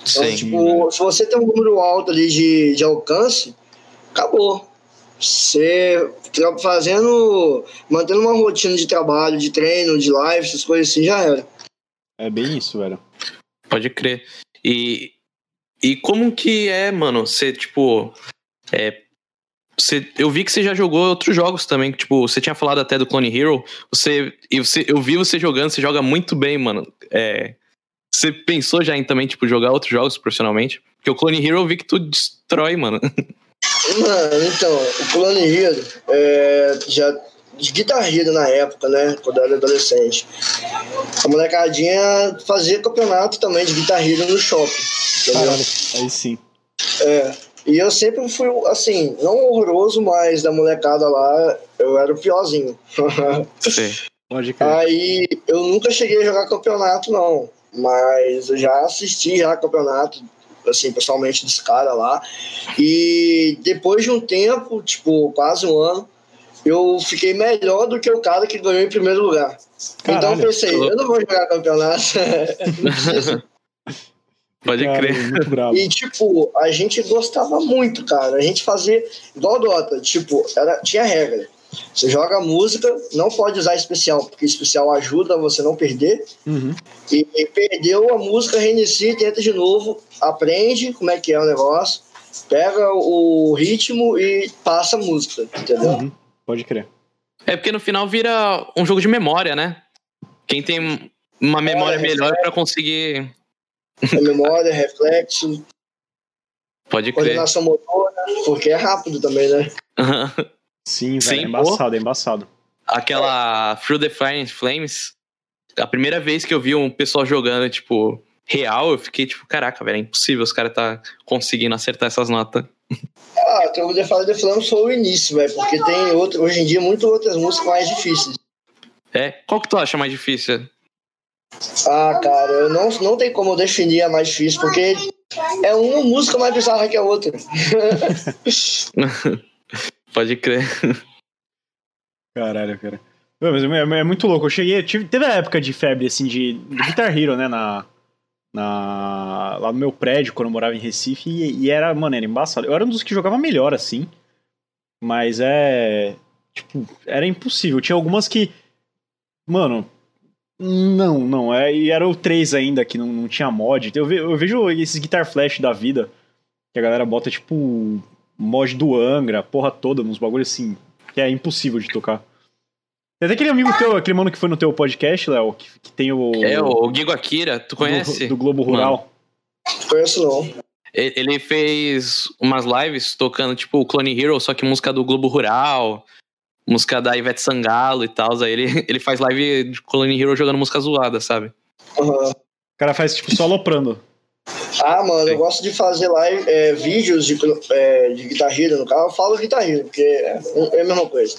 Então, Sim, tipo, se você tem um número alto ali de, de alcance, acabou. Você fazendo, mantendo uma rotina de trabalho, de treino, de live, essas coisas assim, já era. É bem isso, velho. Pode crer. E, e como que é, mano, você, tipo, é, você, eu vi que você já jogou outros jogos também, tipo, você tinha falado até do Clone Hero. Você, e você, eu vi você jogando, você joga muito bem, mano. É, você pensou já em também, tipo, jogar outros jogos profissionalmente? Porque o Clone Hero eu vi que tu destrói, mano. Mano, então, o Clone Hero é, já de Guitar Hero na época, né? Quando eu era adolescente. A molecadinha fazia campeonato também de Guitar Hero no shopping. Caralho, aí sim. É. E eu sempre fui, assim, não horroroso, mas da molecada lá, eu era o piorzinho. Sim. Pode Aí eu nunca cheguei a jogar campeonato, não. Mas eu já assisti já campeonato, assim, pessoalmente dos caras lá. E depois de um tempo, tipo, quase um ano, eu fiquei melhor do que o cara que ganhou em primeiro lugar. Caralho, então eu pensei, eu não vou jogar campeonato. Pode cara, crer. E, tipo, a gente gostava muito, cara. A gente fazia igual Dota. Tipo, era, tinha regra. Você joga música, não pode usar especial, porque especial ajuda você não perder. Uhum. E, e, perdeu a música, reinicia, tenta de novo, aprende como é que é o negócio, pega o ritmo e passa a música, entendeu? Uhum. Pode crer. É porque no final vira um jogo de memória, né? Quem tem uma memória melhor para conseguir. É memória, reflexo. Pode crer. Coordenação motora, porque é rápido também, né? Sim, velho, Sim, é embaçado, é embaçado. Aquela Through the Fire Flames, a primeira vez que eu vi um pessoal jogando, tipo, real, eu fiquei tipo, caraca, velho, é impossível os caras tá conseguindo acertar essas notas. Ah, Through the Fire and Flames foi o início, velho, porque tem outro, hoje em dia muito outras músicas mais difíceis. É? Qual que tu acha mais difícil? Ah, cara, eu não, não tem como eu definir a mais difícil, porque é uma música mais bizarra que a outra. Pode crer. Caralho, cara. Não, mas é, é, muito louco. Eu cheguei. Tive, teve a época de febre, assim, de, de Guitar Hero, né? Na, na, lá no meu prédio, quando eu morava em Recife. E, e, era, mano, era embaçado. Eu era um dos que jogava melhor, assim. Mas é. Tipo, era impossível. Tinha algumas que. Mano. Não, não. É, e era o 3 ainda, que não, não tinha mod. Eu, ve, eu vejo esses Guitar Flash da vida. Que a galera bota, tipo. Mod do Angra, porra toda, uns bagulhos assim. Que é impossível de tocar. Tem até aquele amigo teu, aquele mano que foi no teu podcast, Léo, que, que, tem o. É, o Guigo Akira, tu conhece? Do, do Globo Rural. Mano. Conheço não. Ele fez umas lives tocando, tipo, o Clone Hero, só que música do Globo Rural, música da Ivete Sangalo e tal. Aí ele, ele faz live de Clone Hero jogando música zoada, sabe? Uhum. O cara faz, tipo, só aloprando. Ah, mano, Sim. eu gosto de fazer live, é, vídeos de, é, de guitarra no carro. Eu falo guitarra, porque é, é, a mesma coisa.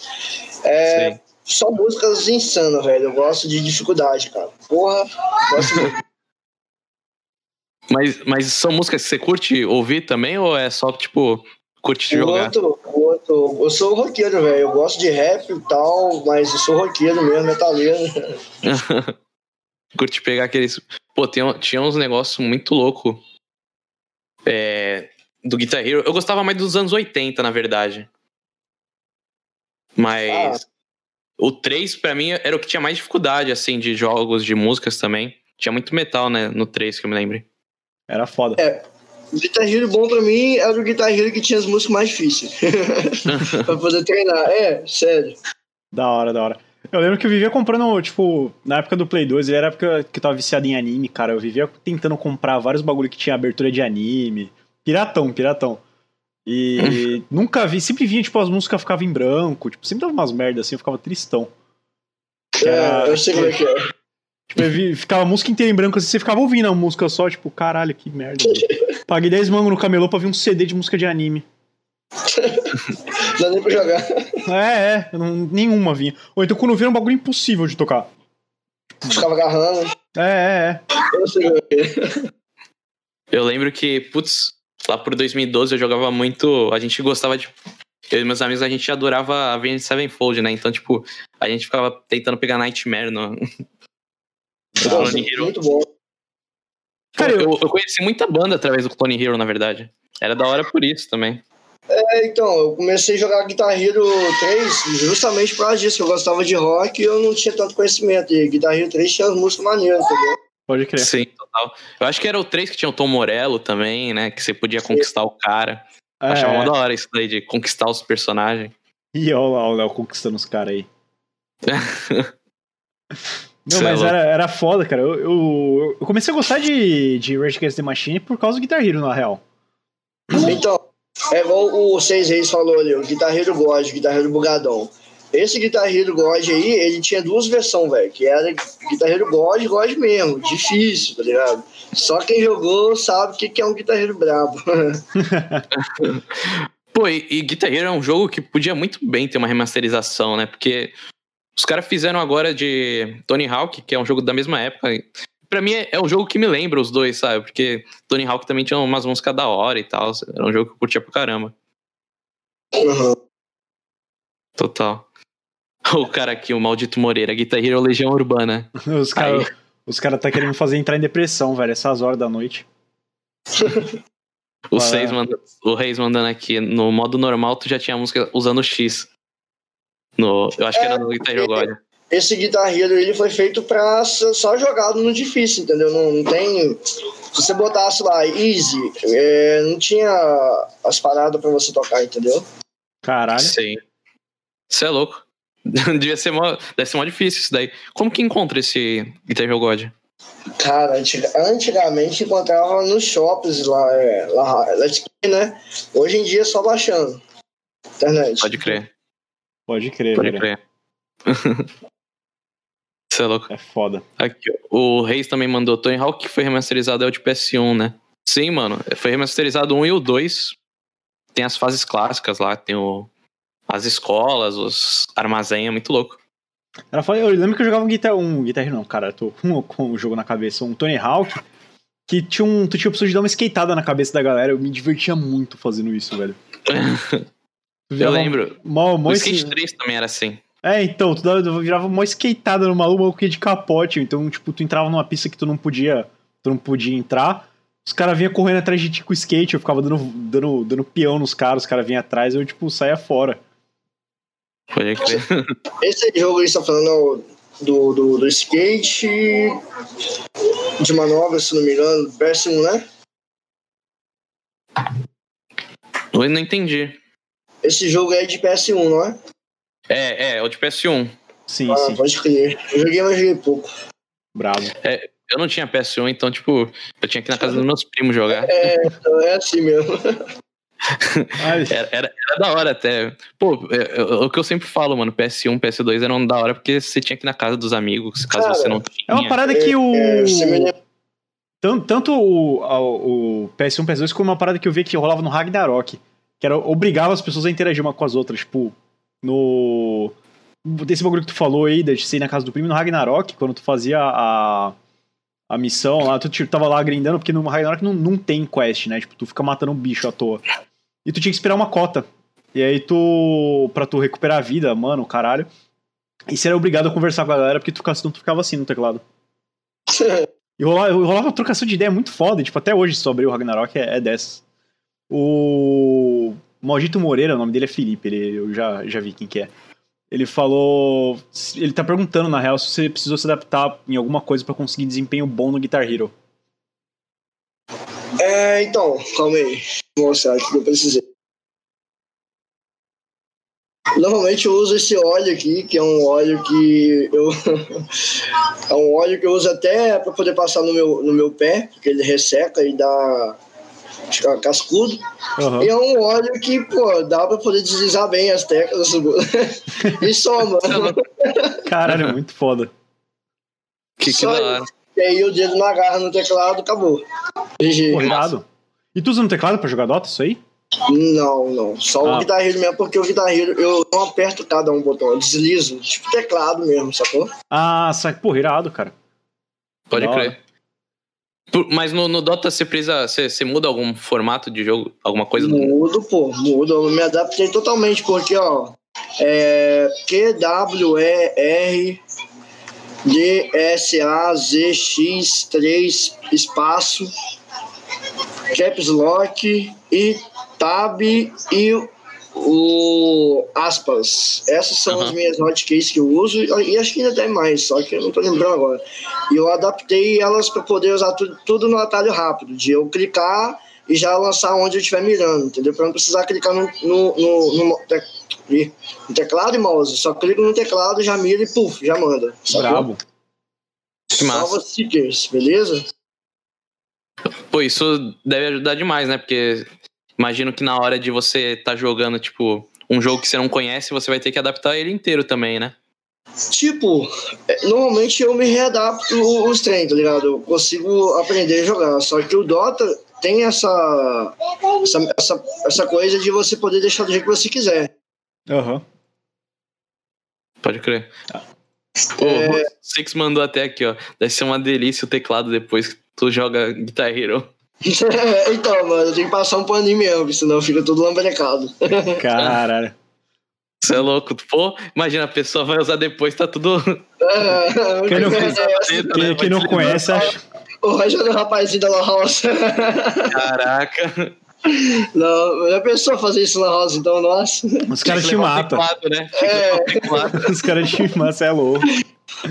É, Sim. Só músicas insanas, velho. Eu gosto de dificuldade, cara. Porra, gosto muito. Mas, mas são músicas que você curte ouvir também ou é só, tipo, curte o jogar? Outro, o outro, eu sou roqueiro, velho. Eu gosto de rap e tal, mas eu sou roqueiro mesmo, metaleiro. curte pegar aqueles. Pô, tinha, tinha uns negócios muito loucos é, do Guitar Hero. Eu gostava mais dos anos 80, na verdade. Mas. Ah. O 3, para mim, era o que tinha mais dificuldade, assim, de jogos, de músicas também. Tinha muito metal, né, no 3, que eu me lembro. Era foda. É, o Guitar Hero bom pra mim era o Guitar Hero que tinha as músicas mais difíceis. pra poder treinar. É, sério. Da hora, da hora. Eu lembro que eu vivia comprando, tipo, na época do Play 2, ele era a época que eu tava viciado em anime, cara. Eu vivia tentando comprar vários bagulho que tinha abertura de anime. Piratão, piratão. E nunca vi, sempre vinha, tipo, as músicas ficavam em branco, tipo, sempre dava umas merdas assim, eu ficava tristão. É, eu sei como é que é. Tipo, eu vi, ficava a música inteira em branco, assim, você ficava ouvindo a música só, tipo, caralho, que merda. Paguei 10 mangos no camelô pra ver um CD de música de anime. Não dá nem pra jogar. É, é, não, nenhuma vinha. Ou então quando vira um bagulho impossível de tocar. Ficava agarrando. É, é, é. Eu sei lembro que, putz, lá por 2012 eu jogava muito. A gente gostava de. Eu e meus amigos, a gente adorava Avenged Sevenfold, né? Então, tipo, a gente ficava tentando pegar Nightmare no. Nossa, muito bom. Cara, eu, eu conheci muita banda através do Clone Hero, na verdade. Era da hora por isso também. É, então, eu comecei a jogar Guitar Hero 3 justamente por causa disso, que eu gostava de rock e eu não tinha tanto conhecimento. E Guitar Hero 3 tinha as músicas maneiras, entendeu? Pode crer. Sim, total. Eu acho que era o 3 que tinha o Tom Morello também, né? Que você podia conquistar Sim. o cara. É. Achava uma da hora isso daí, de conquistar os personagens. E olha lá o Léo conquistando os caras aí. Não, mas é era, era foda, cara. Eu, eu, eu, comecei a gostar de, de Rage Against the Machine por causa do Guitar Hero, na real. Então, é igual o Seis Reis falou ali, o Guitar Hero God, o Guitar Hero Bugadão. Esse Guitar Hero God aí, ele tinha duas versões, velho. Que era Guitar Hero God, God mesmo. Difícil, tá ligado? Só quem jogou sabe o que, que é um Guitar Hero brabo. Pô, e, e é um jogo que podia muito bem ter uma remasterização, né? Porque os caras fizeram agora de Tony Hawk, que é um jogo da mesma época. Pra mim é, é um jogo que me lembra os dois, sabe? Porque Tony Hawk também tinha umas músicas da hora e tal. Era um jogo que eu curtia pra caramba. Uhum. Total. O cara aqui, o maldito Moreira, Guitar Hero Legião Urbana. Os caras os cara tá querendo fazer entrar em depressão, velho, essas horas da noite. o, seis manda, o Reis mandando aqui, no modo normal tu já tinha música usando X. No, eu acho é, que era no Guitar Hero God. Esse Guitar Hero ele foi feito pra ser só jogado no difícil, entendeu? Não, não tem. Se você botasse lá easy, é, não tinha as paradas pra você tocar, entendeu? Caralho. Sim. Você é louco. Devia ser mó, deve ser mó difícil isso daí. Como que encontra esse Guitar Hero God? Cara, antigamente encontrava nos shoppings lá, é, lá, né? Hoje em dia é só baixando. Internet. Pode crer. Pode crer, Pode crer. É louco. É foda. Aqui, o Reis também mandou Tony Hawk que foi remasterizado é o de PS1, né? Sim, mano. Foi remasterizado o 1 e o 2. Tem as fases clássicas lá, tem o, as escolas, os armazéns, é muito louco. Ela falou, eu lembro que eu jogava um Guitar, um Guitar não, cara, tô com, com o jogo na cabeça, um Tony Hawk, que tinha um, tu tinha a opção de dar uma skateada na cabeça da galera, eu me divertia muito fazendo isso, velho. eu lembro. Mó, mó o Skate 3 também era assim. É, então, tu, dava, virava uma skateada no maluco, maluco de capote, então, tipo, tu entrava numa pista que tu não podia, tu não podia entrar, os caras vinham correndo atrás de ti com skate, eu ficava dando, dando, dando peão nos caras, os caras vinham atrás, eu, tipo, saía fora. Pode crer. Esse jogo aí está falando do, do, do skate de manobra, se não me engano, PS1, né? Eu não entendi. Esse jogo é de PS1, não é? É, é, é o de PS1. Sim, ah, sim. Pode crer. Eu joguei, mas joguei pouco. Bravo. É, eu não tinha PS1, então, tipo, eu tinha que ir na casa dos meus primos jogar. É, então é assim mesmo. era, era, era, da hora até. Pô, é, é, o que eu sempre falo, mano, PS1, PS2 eram da hora porque você tinha que ir na casa dos amigos, caso Cara, você não tinha. É uma parada que o. É, tanto, tanto o, o, PS1, PS2 como uma parada que eu vi que rolava no Ragnarok. Que era obrigava as pessoas a interagir uma com as outras. Tipo, no. Desse bagulho que tu falou aí, de ser na casa do primo, no Ragnarok, quando tu fazia a a missão lá, tu tipo, tava lá grindando, porque no Ragnarok não, não tem quest, né? Tipo, tu fica matando um bicho à toa. E tu tinha que esperar uma cota. E aí tu. pra tu recuperar a vida, mano, caralho. E você era obrigado a conversar com a galera, porque tu, senão tu ficava assim no teclado. e rolava, rolava uma trocação de ideia muito foda. Tipo, até hoje, sobre o Ragnarok, é, é dessas. O. Maldito Moreira, o nome dele é Felipe, ele, eu já, já vi quem que é. Ele falou. Ele tá perguntando, na real, se você precisou se adaptar em alguma coisa para conseguir desempenho bom no Guitar Hero. É, então, calma aí. Vou mostrar o que eu precisei. Normalmente eu uso esse óleo aqui, que é um óleo que eu. é um óleo que eu uso até para poder passar no meu, no meu pé, porque ele resseca e dá. Cascudo. Uhum. E é um óleo que, pô, dá pra poder deslizar bem as teclas e soma. Caralho, é muito foda. Que, que da. E aí o dedo não agarra no teclado, acabou. GG. E tu usa no teclado pra jogar Dota, isso aí? Não, não. Só ah. o Guitar Hero mesmo, porque o Guitar Hero eu não aperto cada um botão, eu deslizo, tipo teclado mesmo, sacou? Ah, sabe, porra, irado, cara. Pode crer. Mas no, no, Dota você precisa. Você, você, muda algum formato de jogo? Alguma coisa? Mudo, pô, mudo. Eu me adaptei totalmente, porque, ó. É. Q-W-E-R D-S-A-Z-X 3 Caps Lock e tab e o aspas. Essas são uhum. as minhas hotkeys que eu uso e acho que ainda tem mais, só que eu não tô lembrando agora. E eu adaptei elas para poder usar tudo, tudo no atalho rápido, de eu clicar e já lançar onde eu estiver mirando, entendeu? Para não precisar clicar no, no, no, no, no, teclado e mouse. Só clico no teclado, já mira e puf, já manda. Brabo. Salva stickers, beleza? Pô, isso deve ajudar demais, né? Porque imagino que na hora de você estar tá jogando, tipo, um jogo que você não conhece, você vai ter que adaptar ele inteiro também, né? Tipo, é, normalmente eu me readapto os treinos, tá ligado? Eu consigo aprender a jogar. Só que o Dota tem essa, essa, essa, essa coisa de você poder deixar do jeito que você quiser. Aham. Uhum. Pode crer. Pô, é... Six mandou até aqui, ó. Deve ser uma delícia o teclado depois que tu joga Guitar Hero. então, mano, eu tenho que passar um paninho mesmo, senão fica tudo lambrecado. Caralho. Você é louco. Pô, imagina, a pessoa vai usar depois, tá tudo. É, quem não, quem, quem, quem não conhece, acha. O Roger é o rapazinho da La House. Caraca. Não, já pensou fazer isso na House, então, nossa. Os caras te matam. Né? É. Os caras te matam, você é louco.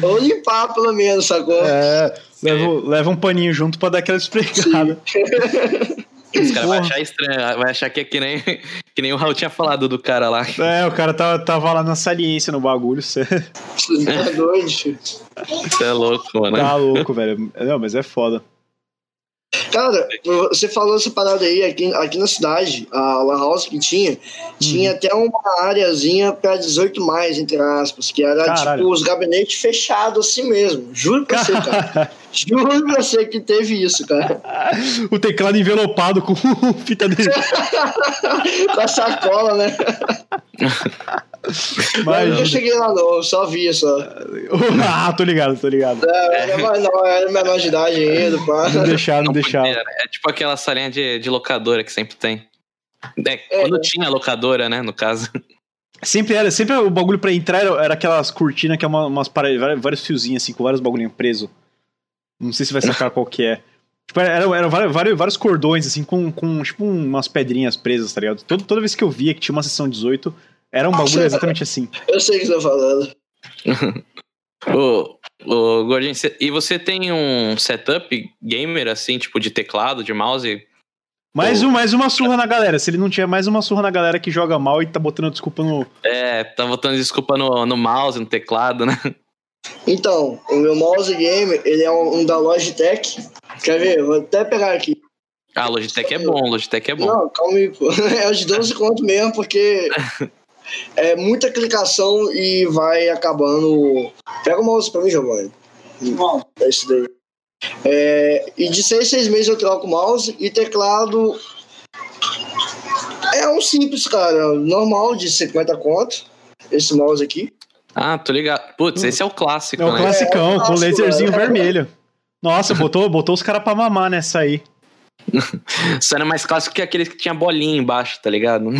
Ou limpar, pelo menos, sacou? É, leva, leva um paninho junto pra dar aquela explicada. Os caras vão achar estranho, vai achar que é que nem, Que nem o Raul tinha falado do cara lá. É, o cara tava, tava lá na saliência no bagulho. Você Tá doido, filho. Você é louco, mano. tá louco, velho. Não, mas é foda. Cara, você falou essa parada aí, aqui, aqui na cidade, a Lan House que tinha, tinha até uma areazinha pra 18 mais, entre aspas, que era Caralho. tipo os gabinetes fechados assim mesmo. Juro pra você, cara. Juro pra você que teve isso, cara. o teclado envelopado com fita dele. Com a sacola, né? Mas eu não cheguei lá não, só via só. ah, tô ligado, tô ligado. É, mas não, era menor de idade ainda, pá. Não deixar, não deixar. É, é tipo aquela salinha de, de locadora que sempre tem. É, quando tinha locadora, né, no caso. Sempre era, sempre o bagulho pra entrar era, era aquelas cortinas que é uma, umas vários fiozinhos assim, com vários bagulhinhos presos. Não sei se vai sacar qual que é. Tipo, era, era vários, vários, vários cordões, assim, com, com tipo umas pedrinhas presas, tá ligado? Toda, toda vez que eu via que tinha uma sessão 18, era um bagulho exatamente assim. Eu sei o que você tá falando. Ô, ô, Gordinho, e você tem um setup gamer, assim, tipo de teclado, de mouse? Mais, um, mais uma surra na galera. Se ele não tiver mais uma surra na galera que joga mal e tá botando desculpa no. É, tá botando desculpa no, no mouse, no teclado, né? Então, o meu mouse game, ele é um, um da Logitech. Quer ver? Vou até pegar aqui. Ah, Logitech é bom, Logitech é bom. Não, calma aí, pô. É os 12 conto mesmo, porque é muita clicação e vai acabando. Pega o mouse pra mim, Giovanni. É esse daí. É, e de 6 6 meses eu troco o mouse e teclado. É um simples, cara. Normal de 50 conto. Esse mouse aqui. Ah, tô ligado. Putz, esse é o clássico, É o né? classicão, É, com clássico, laserzinho é. vermelho. Nossa, botou, botou os caras pra mamar nessa aí. Isso era mais clássico que aqueles que tinha bolinha embaixo, tá ligado?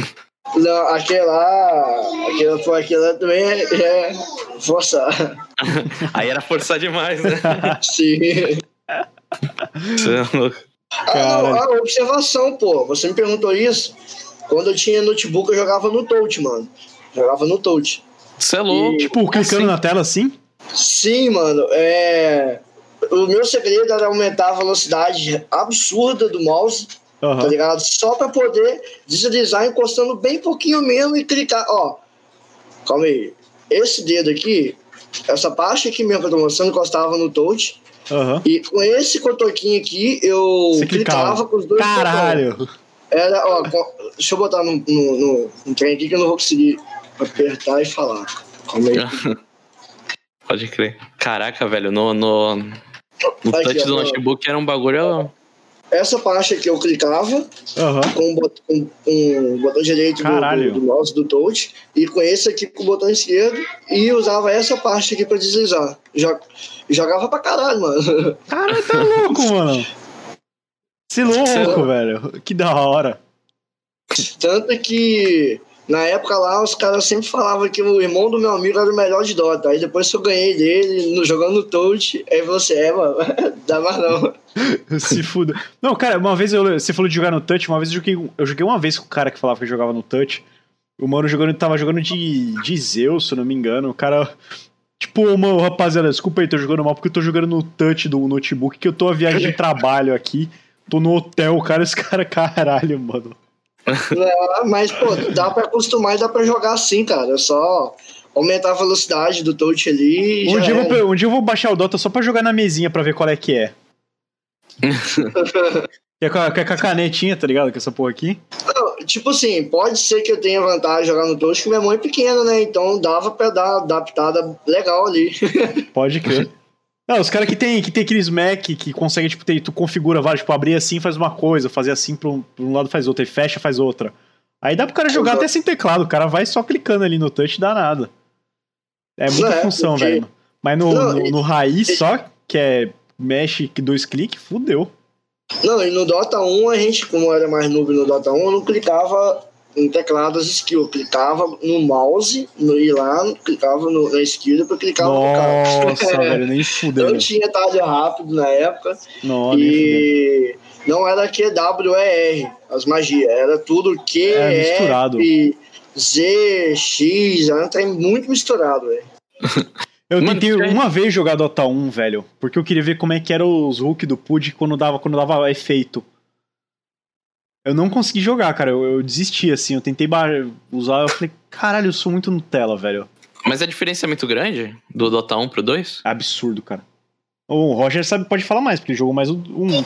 Não, aquele lá. Aquele, aquele lá também é, é forçar. Aí era forçar demais, né? Sim. Você é louco. Ah, ah, observação, pô. Você me perguntou isso. Quando eu tinha notebook, eu jogava no touch, mano. Jogava no touch. Você é louco. E- Tipo, clicando Assim. na tela assim? Sim, mano. É... O meu segredo era aumentar a velocidade absurda do mouse, tá Aham. ligado? Só pra poder deslizar encostando bem pouquinho mesmo e clicar. Ó, calma aí. Esse dedo aqui, essa parte aqui mesmo que eu tô mostrando, encostava no touch. Aham. E com esse cotoquinho aqui, eu Você clicava. com os dois. Caralho. Era, ó, com- deixa eu botar no, no, no, no trem aqui que eu não vou conseguir apertar e falar. Calma aí. Pode crer. Caraca, velho, no, no, no Aqui, touch do ó, notebook era um bagulho. Essa parte aqui eu clicava Aham. com o bot- com- com o botão direito do, do, mouse do touch e com esse aqui com o botão esquerdo e usava essa parte aqui pra deslizar. Jo- Jogava pra caralho, mano. Caralho, tá louco, mano. Se louco, velho. Que da hora. Tanto que na época lá os caras sempre falavam que o irmão do meu amigo era o melhor de Dota. Aí depois eu ganhei dele no, jogando no touch, aí você é, mano, dá mais não. Se fuda. Não, cara, uma vez eu, você falou de jogar no touch, uma vez eu joguei, eu joguei uma vez com o cara que falava que jogava no touch. O mano jogando, tava jogando de, de Zeus, se não me engano. O cara. Tipo, mano, rapaziada, desculpa aí, tô jogando mal porque eu tô jogando no touch do notebook, que eu tô a viagem de trabalho aqui. Tô no hotel, cara, esse cara, caralho, mano. É, mas, pô, dá pra acostumar e dá pra jogar assim, cara. É só aumentar a velocidade do touch ali. Um dia, eu era. vou, um dia eu vou baixar o Dota só pra jogar na mesinha pra ver qual é que é. Que é com a, que é com a canetinha, tá ligado? Com essa porra aqui. Não, tipo assim, pode ser que eu tenha vantagem de jogar no touch, que minha mão é pequena, né? Então dava pra dar adaptada legal ali. Pode crer. Não, os caras que tem, que tem aqueles Mac que conseguem, tipo, ter, tu configura vários, tipo, abrir assim faz uma coisa, fazer assim pra um, pra um lado faz outra, e fecha faz outra. Aí dá pro cara jogar Exato. até sem teclado, o cara vai só clicando ali no touch e dá nada. É muita É, função, porque- velho. Mas no, Não, no, no raiz só, que é mexe que dois cliques, fudeu. Não, e no Dota 1, a gente, como era mais noob no Dota 1, eu não clicava em teclados skill. Eu clicava no mouse, no ir lá, clicava no, na skill e depois clicava no Nossa, cara. velho, nem fudeu. Não tinha talho rápido na época. Não, e não era QWER, as magias. Era tudo Q, É, misturado. F, Z, X. Era muito misturado, velho. Eu Mano, tentei uma vez jogar Dota 1, velho, porque eu queria ver como é que eram os Hulk do PUD quando dava, quando dava efeito. Eu não consegui jogar, cara. Eu, eu desisti, assim. Eu tentei usar, eu falei, caralho, eu sou muito Nutella, velho. Mas a diferença é muito grande do Dota 1 pro 2? É absurdo, cara. O Roger sabe, pode falar mais, porque jogou mais o 1.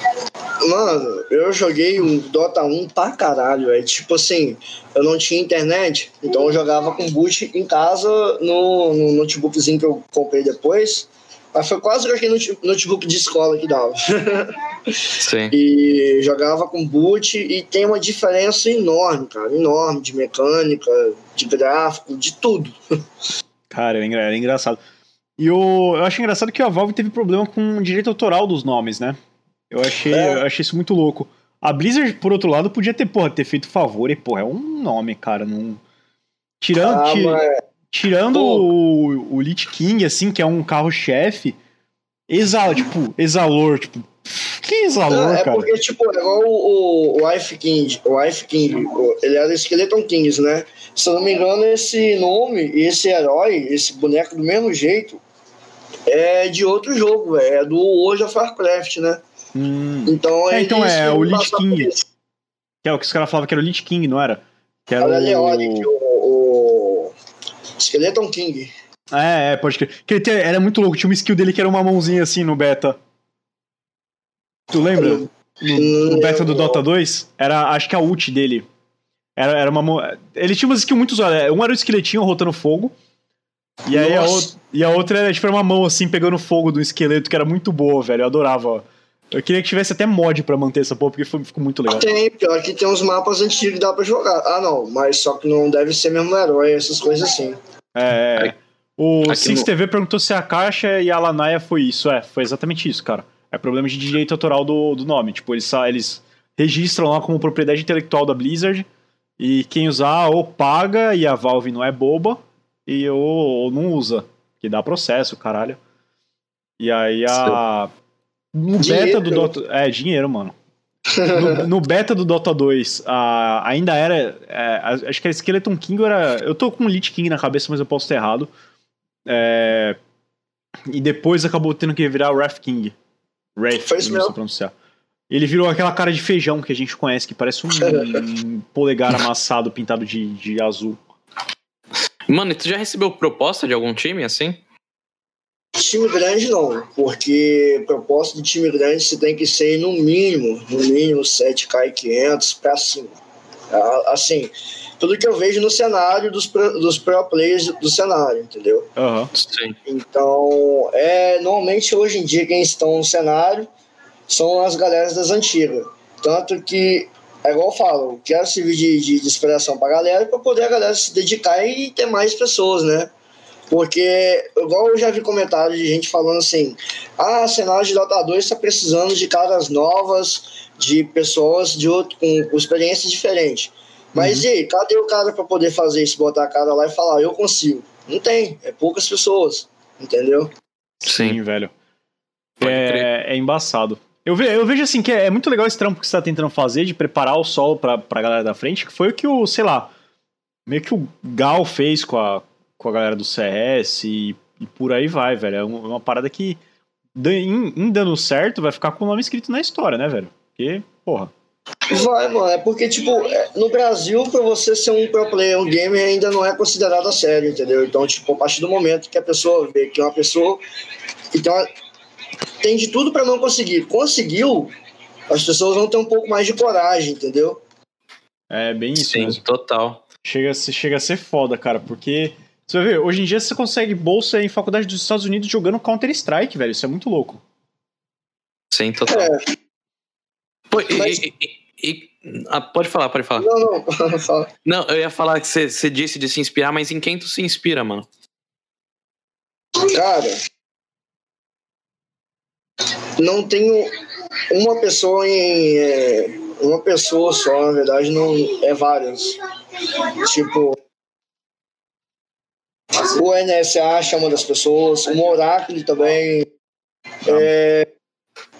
Mano, eu joguei o Dota 1 pra caralho, é Tipo assim, eu não tinha internet, então eu jogava com boot em casa no, no notebookzinho que eu comprei depois. Mas foi quase aquele notebook de escola que dava. Sim. e jogava com boot e tem uma diferença enorme, cara. Enorme de mecânica, de gráfico, de tudo. Cara, era engraçado. E o, eu acho engraçado que a Valve teve problema com o direito autoral dos nomes, né? Eu achei, é. eu achei isso muito louco. A Blizzard, por outro lado, podia ter, porra, ter feito favor e, porra, é um nome, cara. Não... Tirando. Ah, mas... Tirando o, o Lich King, assim, que é um carro-chefe, exala, tipo, exalor, tipo, que exalor, é cara? É porque, tipo, é igual o, o Wife King, o Wife King, ele era Skeleton Kings, né? Se eu não me engano, esse nome, esse herói, esse boneco do mesmo jeito, é de outro jogo, é do World of Warcraft, né? Hum. Então é, é, então é o Lich King. Que é o que os caras falavam que era o Lich King, não era? Que era Olha o... O Skeleton King. É, é, pode crer. Que ele era muito louco, tinha uma skill dele que era uma mãozinha assim no beta. Tu lembra? No, no beta do Dota 2? Era, acho que a ult dele. Era, era uma. Ele tinha umas skills muito usadas. Um era o esqueletinho rotando fogo. E aí a, outra, e a outra era tipo uma mão assim pegando fogo do esqueleto, que era muito boa, velho. Eu adorava. Eu queria que tivesse até mod pra manter essa porra, porque foi, ficou muito legal. Tem, pior que tem uns mapas antigos que dá pra jogar. Ah, não, mas só que não deve ser mesmo herói, essas coisas assim. É, é. O Six no... TV perguntou se a caixa e a Lanaya foi isso. É, foi exatamente isso, cara. É problema de direito autoral do, do nome. Tipo, eles, eles registram lá como propriedade intelectual da Blizzard e quem usar ou paga e a Valve não é boba e ou, ou não usa, que dá processo, caralho. E aí a no dinheiro. beta do Dota. É, dinheiro, mano. No, no, beta do Dota 2, a, ainda era. É, acho que a Skeleton King era. Eu tô com o Lich King na cabeça, mas eu posso ter errado. É, e depois acabou tendo que virar o Wrath King. Wrath, não sei pronunciar. Ele virou aquela cara de feijão que a gente conhece, que parece um, um polegar amassado pintado de, de azul. Mano, e tu já recebeu proposta de algum time assim? Time grande não, porque proposta de time grande você tem que ser no mínimo, no mínimo 7K e 500 pra cima. Assim, tudo que eu vejo no cenário dos pro, dos pro players do cenário, entendeu? Uhum. Sim. Então, é, normalmente hoje em dia quem estão no cenário são as galeras das antigas. Tanto que, é igual eu falo, quero servir de, de, de inspiração pra galera para poder a galera se dedicar e ter mais pessoas, né? Porque, igual eu já vi comentários de gente falando assim: ah, cenário de Dota 2 está precisando de caras novas, de pessoas de outro, com, com experiências diferentes. Mas uhum. e aí, cadê o cara para poder fazer isso, botar a cara lá e falar, eu consigo? Não tem, é poucas pessoas, entendeu? Sim, Sim velho. É, é, embaçado. Eu, ve, eu vejo assim que é, é, muito legal esse trampo que você tá tentando fazer de preparar o solo pra, pra galera da frente, que foi o que o, sei lá, meio que o Gal fez com a, com a galera do CS e, e por aí vai, velho. É uma, é uma parada que, em, em, dando certo, vai ficar com o nome escrito na história, né, velho? Porque, porra. Vai, mano. É porque, tipo, é, no Brasil, pra você ser um pro player, um gamer, ainda não é considerado a sério, entendeu? Então, tipo, a partir do momento que a pessoa vê que é uma pessoa uma, tem de tudo para não conseguir, conseguiu, as pessoas vão ter um pouco mais de coragem, entendeu? É bem isso Sim, mesmo. total. Chega, chega a ser foda, cara, porque você vai ver, hoje em dia você consegue bolsa em faculdade dos Estados Unidos jogando Counter-Strike, velho. Isso é muito louco. Sim, total. É. Pô, Mas... e, e, e, ah, pode falar, pode falar. Não, não, fala. Não, eu ia falar que você, você disse de se inspirar, mas em quem tu se inspira, mano? Cara, não tenho uma pessoa em. É, uma pessoa só, na verdade, não. É várias. Tipo, o NSA chama das pessoas, o Oracle também. É,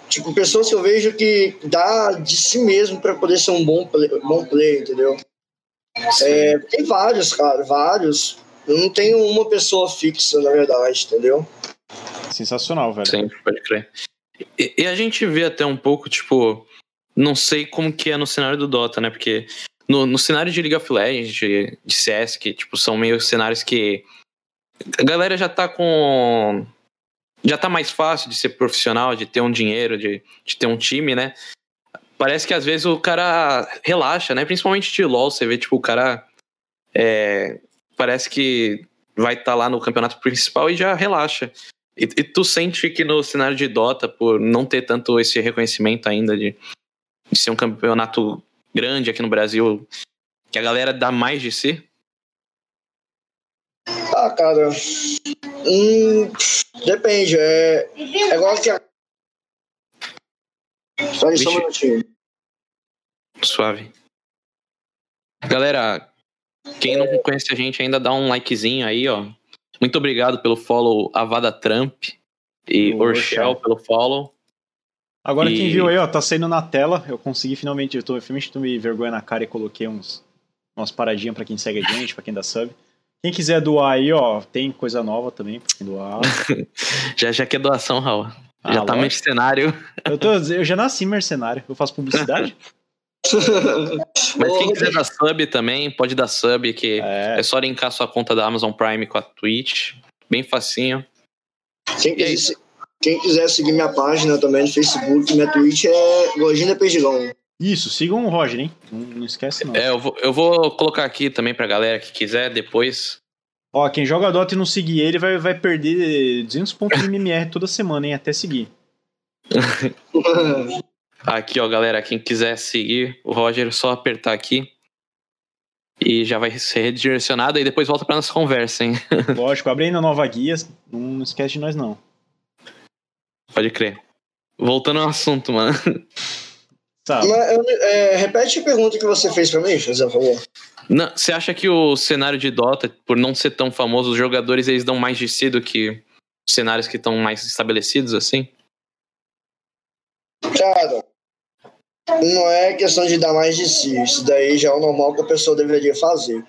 tipo, pessoas que eu vejo que dá de si mesmo para poder ser um bom play, bom play entendeu? É, tem vários, cara, vários. Eu não tenho uma pessoa fixa, na verdade, entendeu? Sensacional, velho. Sim, pode crer. E, e a gente vê até um pouco, tipo, não sei como que é no cenário do Dota, né? Porque no, no cenário de League of Legends, de, de CS, que tipo, são meio cenários que a galera já tá com. Já tá mais fácil de ser profissional, de ter um dinheiro, de, de ter um time, né? Parece que às vezes o cara relaxa, né? Principalmente de LoL, você vê, tipo, o cara. É, parece que vai estar tá lá no campeonato principal e já relaxa. E, e, tu sente que no cenário de Dota, por não ter tanto esse reconhecimento ainda de, de ser um campeonato grande aqui no Brasil, que a galera dá mais de si? Ah, cara. Hum, depende. É, é igual que a. Só isso um minutinho. Suave. Galera, quem não conhece a gente ainda dá um likezinho aí, ó. Muito obrigado pelo follow Avada Trump e Orchel pelo follow. Agora e... quem viu aí, ó, tá saindo na tela. Eu consegui finalmente, eu tô, finalmente tomei vergonha na cara e coloquei uns umas paradinhas para quem segue a gente, para quem dá sub. Quem quiser doar aí, ó, tem coisa nova também pra quem doar. já já quer doação, Raul. Ah, já tá mercenário. Eu, tô, eu já nasci mercenário. Eu faço publicidade. Mas quem quiser dar sub também, pode dar sub, que é. é só linkar sua conta da Amazon Prime com a Twitch. Bem facinho. Quem, quiser, quem quiser seguir minha página também no Facebook, minha Twitch é Lojinha Perdigão. Isso, sigam o Roger, hein? Não, não esquece não. É, eu vou, eu vou colocar aqui também pra galera que quiser depois. Ó, quem joga Dota e não seguir ele vai, vai perder 200 pontos de MMR toda semana, hein? Até seguir. Aqui, ó, galera, quem quiser seguir o Roger, é só apertar aqui. E já vai ser redirecionado e depois volta pra nossa conversa, hein? Lógico, abre aí na nova guia, não esquece de nós não. Pode crer. Voltando ao assunto, mano. Tá. Mas, é, repete a pergunta que você fez pra mim, José, por favor. Não, você acha que o cenário de Dota, por não ser tão famoso, os jogadores eles dão mais de si do que cenários que estão mais estabelecidos, assim? Cara, não é questão de dar mais de si. Isso daí já é o normal que a pessoa deveria fazer.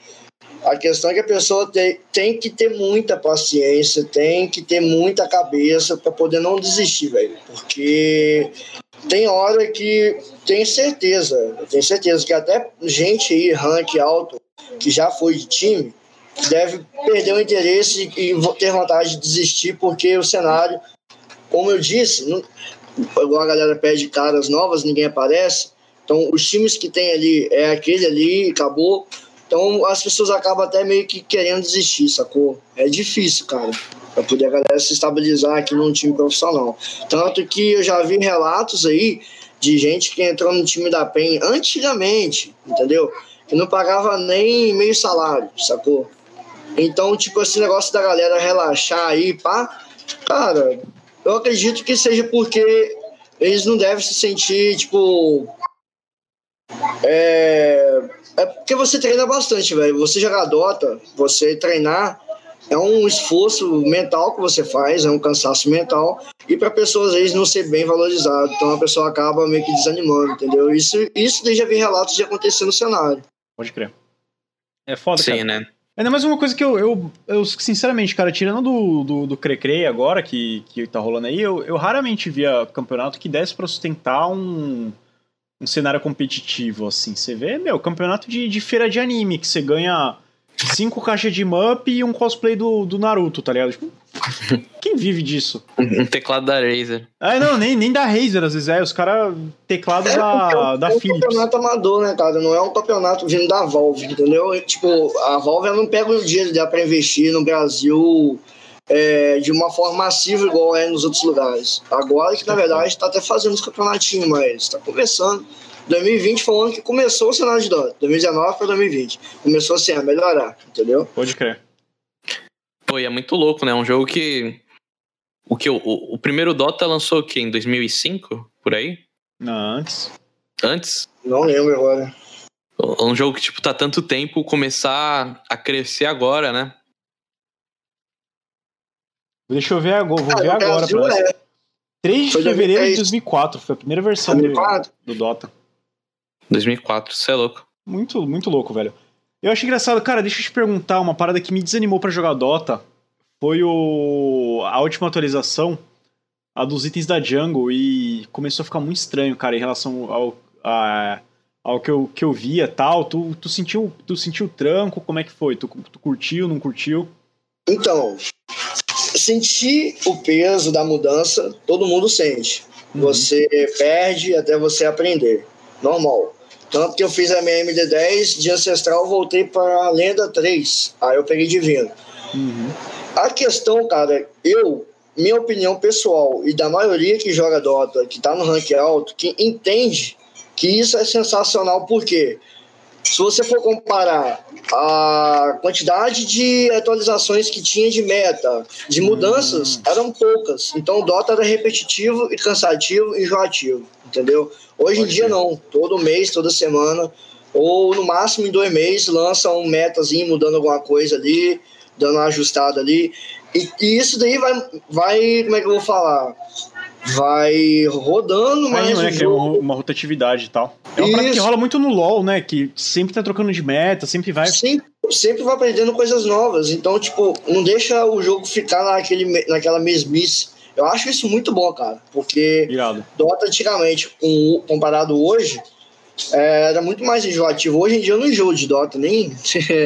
A questão é que a pessoa tem, tem que ter muita paciência, tem que ter muita cabeça para poder não desistir, velho. Porque tem hora que tem certeza, tenho certeza que até gente aí, rank alto, que já foi de time, deve perder o interesse e ter vontade de desistir, porque o cenário, como eu disse, não, igual a galera pede caras novas, ninguém aparece. Então, os times que tem ali é aquele ali, acabou. Então, as pessoas acabam até meio que querendo desistir, sacou? É difícil, cara, para poder a galera se estabilizar aqui num time profissional. Tanto que eu já vi relatos aí de gente que entrou no time da PEN antigamente, entendeu? Que não pagava nem meio salário, sacou? Então, tipo, esse negócio da galera relaxar aí, pá, cara, eu acredito que seja porque eles não devem se sentir, tipo. É, é porque você treina bastante, velho. Você jogar Dota, você treinar, é um esforço mental que você faz, é um cansaço mental. E para pessoas, às vezes, não ser bem valorizado. Então a pessoa acaba meio que desanimando, entendeu? Isso, isso já vi relatos de acontecer no cenário. Pode crer. É foda, Sim, cara. né? Ainda mais uma coisa que eu, eu, eu sinceramente, cara, tirando do, do, do Crecre agora, que, que tá rolando aí, eu, eu raramente via campeonato que desse para sustentar um, um cenário competitivo, assim. Você vê, meu, campeonato de, de feira de anime, que você ganha cinco caixas de Mup e um cosplay do, do Naruto, tá ligado? Tipo, quem vive disso? Um teclado da Razer. Ah, não, nem, nem da Razer, às vezes é. Os caras, teclado é, da, da é um Philips. É um campeonato amador, né, cara? Não é um campeonato vindo da Valve, entendeu? Tipo, a Valve não pega o dinheiro dela pra investir no Brasil é, de uma forma massiva, igual é nos outros lugares. Agora que, na verdade, tá até fazendo os campeonatinhos, mas tá começando. 2020 foi o ano que começou o cenário de Dota. 2019 para 2020. Começou assim a melhorar, entendeu? Pode crer. Pô, e é muito louco, né? Um jogo que. O que o, o, primeiro Dota lançou o quê? Em 2005? Por aí? Não, antes. Antes? Não lembro agora. Um jogo que, tipo, tá tanto tempo começar a crescer agora, né? Deixa eu ver agora, vou ah, ver agora. Pra é. 3 de foi fevereiro de 2004, foi a primeira versão do, do Dota. 2004, você é louco. Muito, muito louco, velho. Eu acho engraçado, cara, deixa eu te perguntar, uma parada que me desanimou para jogar Dota foi o a última atualização, a dos itens da Jungle, e começou a ficar muito estranho, cara, em relação ao, a, ao que eu, que eu via tal, tu, tu sentiu tu sentiu tranco? Como é que foi? Tu, tu curtiu, não curtiu? Então, sentir o peso da mudança, todo mundo sente. Uhum. Você perde até você aprender. Normal. Tanto que eu fiz a minha MD10 de ancestral, voltei para lenda 3. Aí eu peguei divino. Uhum. A questão, cara, eu, minha opinião pessoal e da maioria que joga Dota, que tá no rank alto, que entende que isso é sensacional, porque se você for comparar a quantidade de atualizações que tinha de meta, de mudanças, hum. eram poucas. Então o Dota era repetitivo e cansativo e enjoativo, entendeu? Hoje em dia não. Todo mês, toda semana, ou no máximo em dois meses, lança um metazinho mudando alguma coisa ali, dando uma ajustada ali. E, e isso daí vai, vai, como é que eu vou falar? Vai rodando mais. É, né, que é uma, uma, rotatividade e tal. É uma prática que rola muito no LoL, né? Que sempre tá trocando de meta, sempre vai. Sempre, sempre vai aprendendo coisas novas. Então, tipo, não deixa o jogo ficar naquele, naquela mesmice. Eu acho isso muito bom, cara. Porque Irado. Dota antigamente, com, comparado hoje, era muito mais enjoativo. Hoje em dia eu não enjoo de Dota, nem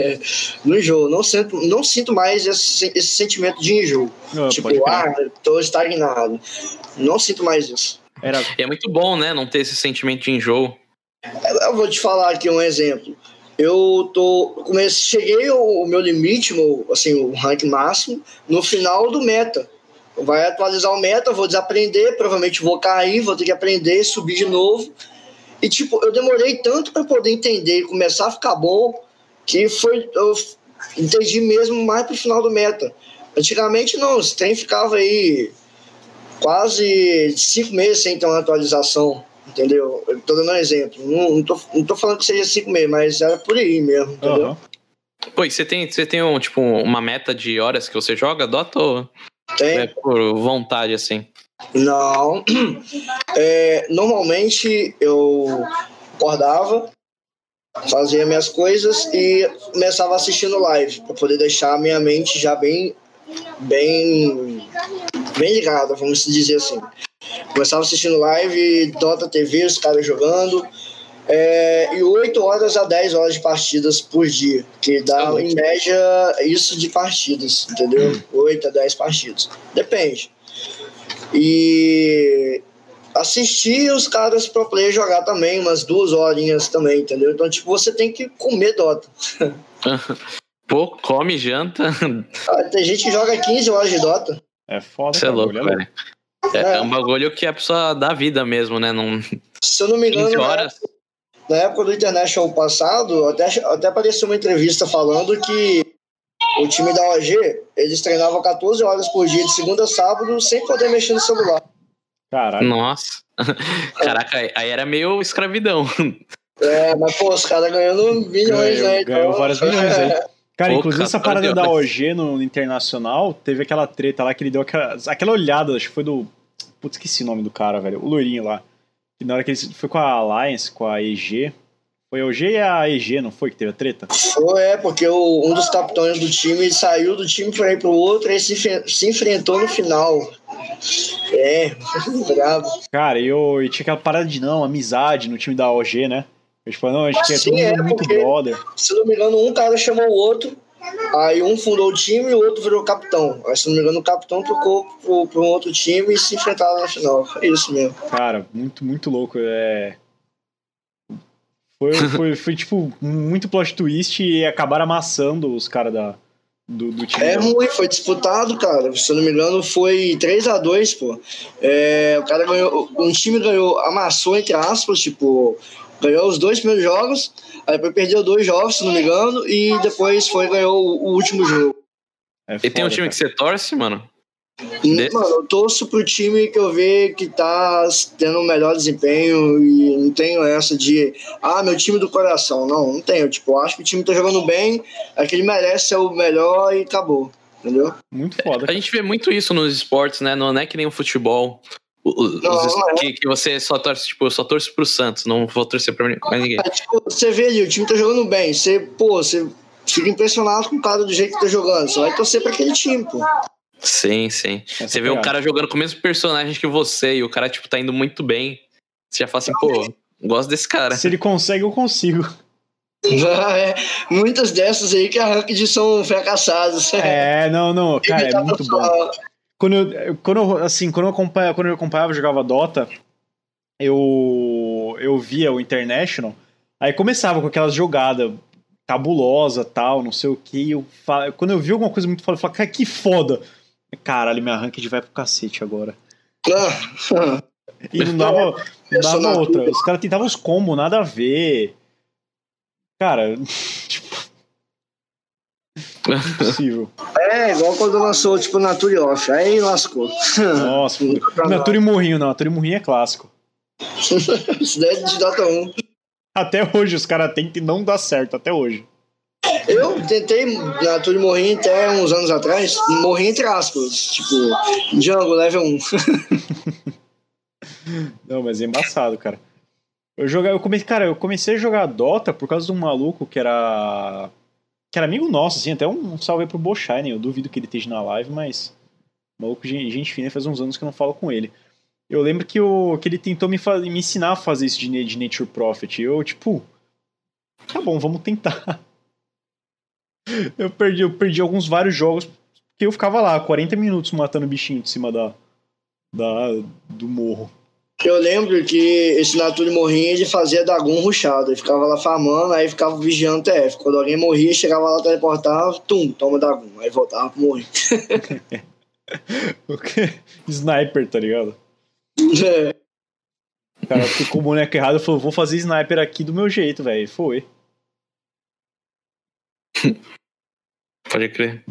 não enjoo. Não sinto, não sinto mais esse, esse sentimento de enjoo. Oh, tipo, ah, tô estagnado. Não sinto mais isso. Era... É muito bom, né? Não ter esse sentimento de enjoo. Eu vou te falar aqui um exemplo. Eu tô. Comecei, cheguei ao meu limite, meu, assim, o rank máximo, no final do meta. Vai atualizar o meta, vou desaprender, provavelmente vou cair, vou ter que aprender, subir de novo. E, tipo, eu demorei tanto para poder entender e começar a ficar bom que foi. Eu entendi mesmo mais pro final do meta. Antigamente, não, esse trem ficava aí quase cinco meses sem ter uma atualização, entendeu? Eu tô dando um exemplo. Não, não, tô, não tô falando que seja cinco meses, mas era por aí mesmo, entendeu? Uhum. Pô, e você tem, você tem um, tipo, uma meta de horas que você joga, Dota, ou tem. é por vontade, assim? Não. É, normalmente eu acordava, fazia minhas coisas e começava assistindo live, para poder deixar a minha mente já bem, bem bem ligada, vamos dizer assim. Começava assistindo live, Dota TV, os caras jogando. É, e 8 horas a 10 horas de partidas por dia, que dá em média isso de partidas, entendeu? Hum. 8 a 10 partidas. Depende. E assistir os caras pro player jogar também, umas duas horinhas também, entendeu? Então, tipo, você tem que comer Dota. Pô, come, janta. Ah, tem gente que joga 15 horas de Dota. É foda. Você é louco, velho. É, é, é, um bagulho que a pessoa dá vida mesmo, né? Não... Se eu não me engano, horas. Na, época, na época do International passado, até, até apareceu uma entrevista falando que o time da OG, eles treinavam 14 horas por dia, de segunda a sábado, sem poder mexer no celular. Caralho. Nossa. Caraca, aí era meio escravidão. É, mas pô, os caras ganhando milhões, ganhou, né? Então... Ganhou vários milhões aí. Cara, inclusive essa parada da OG no Internacional, teve aquela treta lá que ele deu aquela, aquela olhada, acho que foi do. Putz, esqueci o nome do cara, velho. O loirinho lá. E na hora que ele foi com a Alliance, com a EG. Foi a OG e a EG, não foi que teve a treta? Foi, é, porque o, um dos capitães do time saiu do time pra ir pro outro e se, se enfrentou no final. É, bravo. Cara, e, eu, e tinha aquela parada de não, amizade no time da OG, né? Eles falam, não, a gente assim, é, muito porque, brother. Se não me engano, um cara chamou o outro, aí um fundou o time e o outro virou capitão. Aí, se não me engano, o capitão trocou para um outro time e se enfrentaram na final. É isso mesmo. Cara, muito, muito louco. É... Foi, foi, foi, tipo, muito plot twist e acabaram amassando os caras da, do, do, time. É ruim, foi disputado, cara. Se eu não me engano, foi 3 a 2 pô. É, o cara ganhou. Um time ganhou, amassou, entre aspas, tipo, Ganhou os dois primeiros jogos, aí depois perdeu dois jogos, se não me engano, e depois foi ganhou o, último jogo. É foda, e tem um time cara. que você torce, mano? Desse? Mano, eu torço pro time que eu vejo que tá tendo um melhor desempenho e não tenho essa de, ah, meu time do coração. Não, não tenho. Tipo, acho que o time tá jogando bem, é que ele merece ser o melhor e acabou. Entendeu? Muito foda. Cara. A gente vê muito isso nos esportes, né? Não é que nem o futebol. Os, não, não é. que, que, você só torce, tipo, eu só torço pro Santos, não vou torcer pra mais ninguém. É, tipo, você vê ali, o time tá jogando bem, você, pô, você fica impressionado com o cara do jeito que tá jogando, você vai torcer pra aquele time, pô. Sim, sim. Essa você vê um cara jogando com o mesmo personagem que você e o cara, tipo, tá indo muito bem. Você já fala assim, pô, Gosto desse cara. Se ele consegue, eu consigo. é, muitas dessas aí que a ranked são fracassadas. É, não, não, cara, é muito bom. Quando eu, quando eu, assim, quando eu acompanhava, quando eu acompanhava, jogava Dota, eu eu via o International, aí começava com aquelas jogadas cabulosa, tal, não sei o que. Eu, quando eu vi alguma coisa muito foda, eu falei, cara, que foda. Caralho, minha ranked vai pro cacete agora. e não dava, não dava outra. Os caras tentavam os combos, nada a ver. Cara, tipo. Impossível. É, igual quando lançou, tipo, Nature Off. Aí lascou. Nossa, Nature Morrinho não. Nature Morrinho é clássico. Isso daí é de Dota 1. Até hoje os caras tentam e não dá certo, até hoje. Eu tentei Nature Morrinho até uns anos atrás. Morri entre aspas. Tipo, Django, level 1. não, mas é embaçado, cara. Eu jogar, eu comecei, cara, eu comecei a jogar Dota por causa de um maluco que era que era amigo nosso, assim, até um salve pro Boshine, eu duvido que ele esteja na live, mas maluco, gente fina, faz uns anos que eu não falo com ele. Eu lembro que, o, que ele tentou me, me ensinar a fazer isso de, de Nature Prophet, e eu, tipo, tá bom, vamos tentar. Eu perdi, eu perdi alguns vários jogos, porque eu ficava lá, 40 minutos matando bichinho de cima da, da do morro. Eu lembro que esse Nature morria ele fazia Dagon ruxado. Ele ficava lá farmando, aí ficava vigiando TF. Quando alguém morria, chegava lá, teleportava, tum, toma Dagon. Aí voltava pro morrer. Sniper, tá ligado? É. O cara ficou o boneco errado e falou: vou fazer sniper aqui do meu jeito, velho. Foi. Pode crer.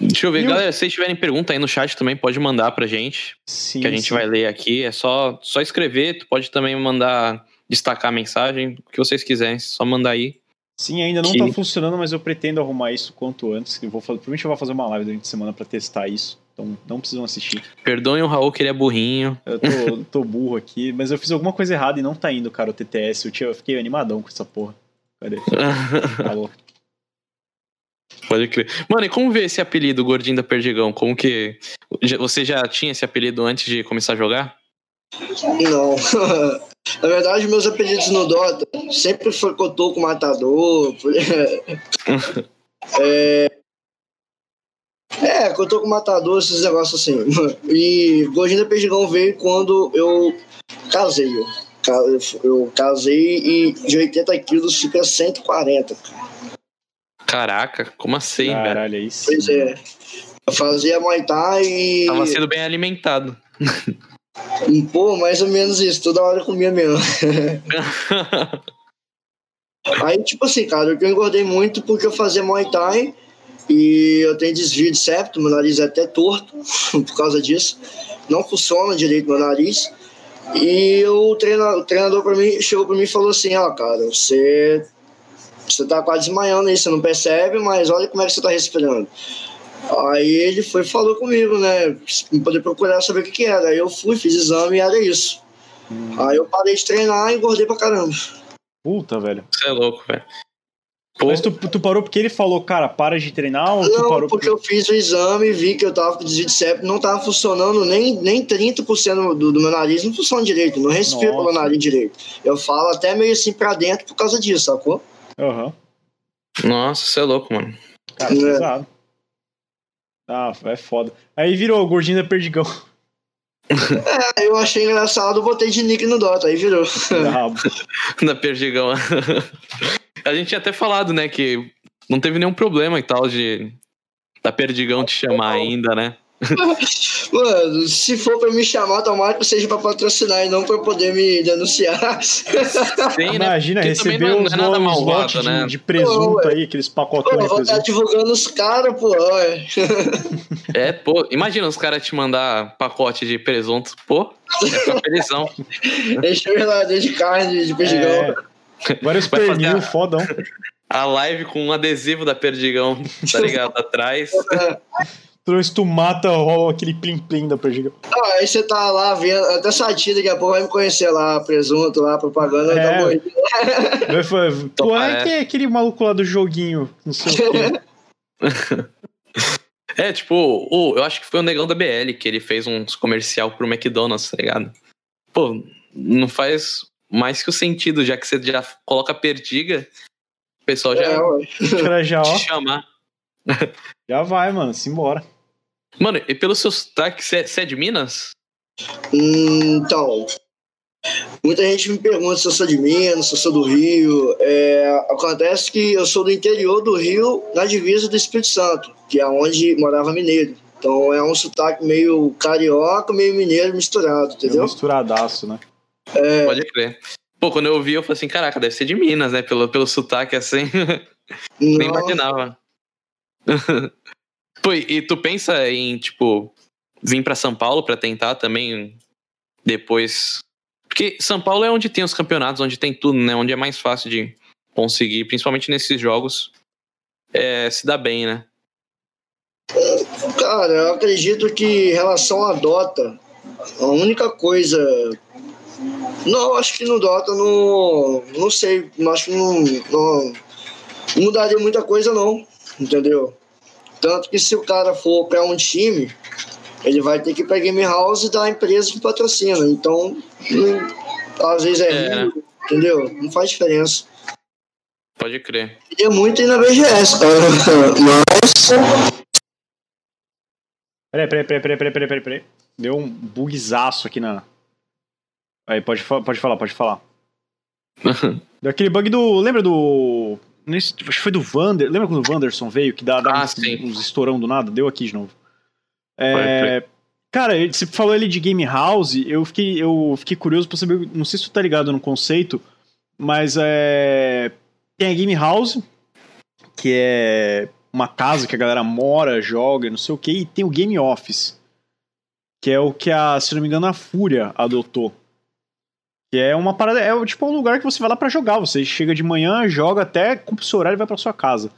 Deixa eu ver, e galera, se vocês tiverem pergunta aí no chat também, pode mandar pra gente. Sim, que a gente sim. vai ler aqui. É só, só escrever, tu pode também mandar, destacar a mensagem, o que vocês quiserem, só mandar aí. Sim, ainda não que... tá funcionando, mas eu pretendo arrumar isso quanto antes. Eu vou provavelmente eu vou fazer uma live durante a semana para testar isso. Então não precisam assistir. Perdoem o Raul que ele é burrinho. Eu tô, tô burro aqui, mas eu fiz alguma coisa errada e não tá indo, cara, o TTS. Eu, tinha, eu fiquei animadão com essa porra. Falou. Pode crer. Mano, e como ver esse apelido Gordinho da Perdigão? Como que. Você já tinha esse apelido antes de começar a jogar? Não. Na verdade, meus apelidos no Dota sempre foi Cotoco Matador. é. É, Cotoco Matador, esses negócios assim. E Gordinho da Perdigão veio quando eu casei. Eu casei e de 80 quilos fica 140, cara. Caraca, como assim, Caralho, velho? É isso. Pois é. Eu fazia Muay Thai e. Tava sendo bem alimentado. Pô, mais ou menos isso, toda hora eu comia mesmo. Aí, tipo assim, cara, eu engordei muito porque eu fazia Muay Thai e eu tenho desvio de septo, meu nariz é até torto por causa disso. Não funciona direito meu nariz. E o treinador, o treinador pra mim, chegou pra mim e falou assim: Ó, oh, cara, você você tá quase desmaiando aí, você não percebe, mas olha como é que você tá respirando. Aí ele foi e falou comigo, né? Pra poder procurar saber o que, que era. Aí eu fui, fiz exame e era isso. Hum. Aí eu parei de treinar e engordei pra caramba. Puta, velho. Você é louco, velho. Mas tu, tu, parou porque ele falou, cara, para de treinar? Ou não, tu parou porque, porque eu fiz o exame e vi que eu tava com desvio de septo, não tava funcionando nem, nem 30% do, do meu nariz, não funciona direito, não respiro Nossa. pelo nariz direito. Eu falo até meio assim pra dentro por causa disso, sacou? Aham. Uhum. Nossa, você é louco, mano. Cara, é. pesado. Ah, é foda. Aí virou gordinho da Perdigão. É, eu achei engraçado, botei de nick no Dota, aí virou. da Perdigão. A gente tinha até falado, né, que não teve nenhum problema e tal de da Perdigão te chamar ainda, né? Mano, se for pra me chamar, tomara que seja pra patrocinar e não pra poder me denunciar. Sim, né? Imagina Porque receber não, é os não é malvado, né? de, de presunto pô, aí, aqueles pacotões pô, vou estar divulgando os caras, pô. É, pô, imagina os caras te mandar pacote de presunto, pô, é felizão. Enche o geladeira de carne, de perdigão. É. Vários pernil, fodão. A live com um adesivo da Perdigão, tá ligado? Atrás. Trouxe tu mata, rola aquele plim-plim da Perdigão. Ah, aí você tá lá vendo, até Sati daqui a pouco vai me conhecer lá, presunto lá, propaganda, é. tá morrendo. Tu é que é aquele maluco lá do joguinho, não sei o quê. É, tipo, o, eu acho que foi o negão da BL que ele fez uns comercial pro McDonald's, tá ligado? Pô, não faz mais que o sentido, já que você já coloca perdiga, o pessoal já, é, já te chamar. Já vai, mano, simbora. Mano, e pelo seu sotaque, você é de Minas? Hum, então, muita gente me pergunta se eu sou de Minas, se eu sou do Rio. É, acontece que eu sou do interior do Rio, na divisa do Espírito Santo, que é onde morava mineiro. Então é um sotaque meio carioca, meio mineiro misturado, entendeu? É misturadaço, né? É... Pode crer. Pô, quando eu ouvi, eu falei assim, caraca, deve ser de Minas, né? Pelo, pelo sotaque assim. Nem imaginava. Pô, e tu pensa em, tipo, vir para São Paulo para tentar também depois. Porque São Paulo é onde tem os campeonatos, onde tem tudo, né? Onde é mais fácil de conseguir, principalmente nesses jogos, é, se dá bem, né? Cara, eu acredito que em relação à Dota, a única coisa. Não, acho que no Dota não. Não sei, acho que não, não, não mudaria muita coisa, não. Entendeu? Tanto que se o cara for para um time, ele vai ter que ir para Game House da empresa que patrocina. Então, não, às vezes é, é. Ruim, entendeu? Não faz diferença. Pode crer. Queria muito ir na BGS, cara. Mas. Peraí, peraí, peraí, peraí, peraí, peraí, peraí. Deu um bugzaço aqui na. Aí, pode, pode falar, pode falar. Deu aquele bug do. Lembra do. Nesse, acho que foi do Vander. Lembra quando o Wanderson veio, que dá, dá ah, uns, uns, estourão do nada? Deu aqui de novo. É, cara, você falou ali de Game House, eu fiquei, eu fiquei curioso pra saber. Não sei se tu tá ligado no conceito, mas é. Tem a Game House, que é uma casa que a galera mora, joga, não sei o que, e tem o Game Office, que é o que a, se não me engano, a Fúria adotou. Que é uma parada, é tipo um lugar que você vai lá para jogar. Você chega de manhã, joga até cumpre o seu horário e vai para sua casa.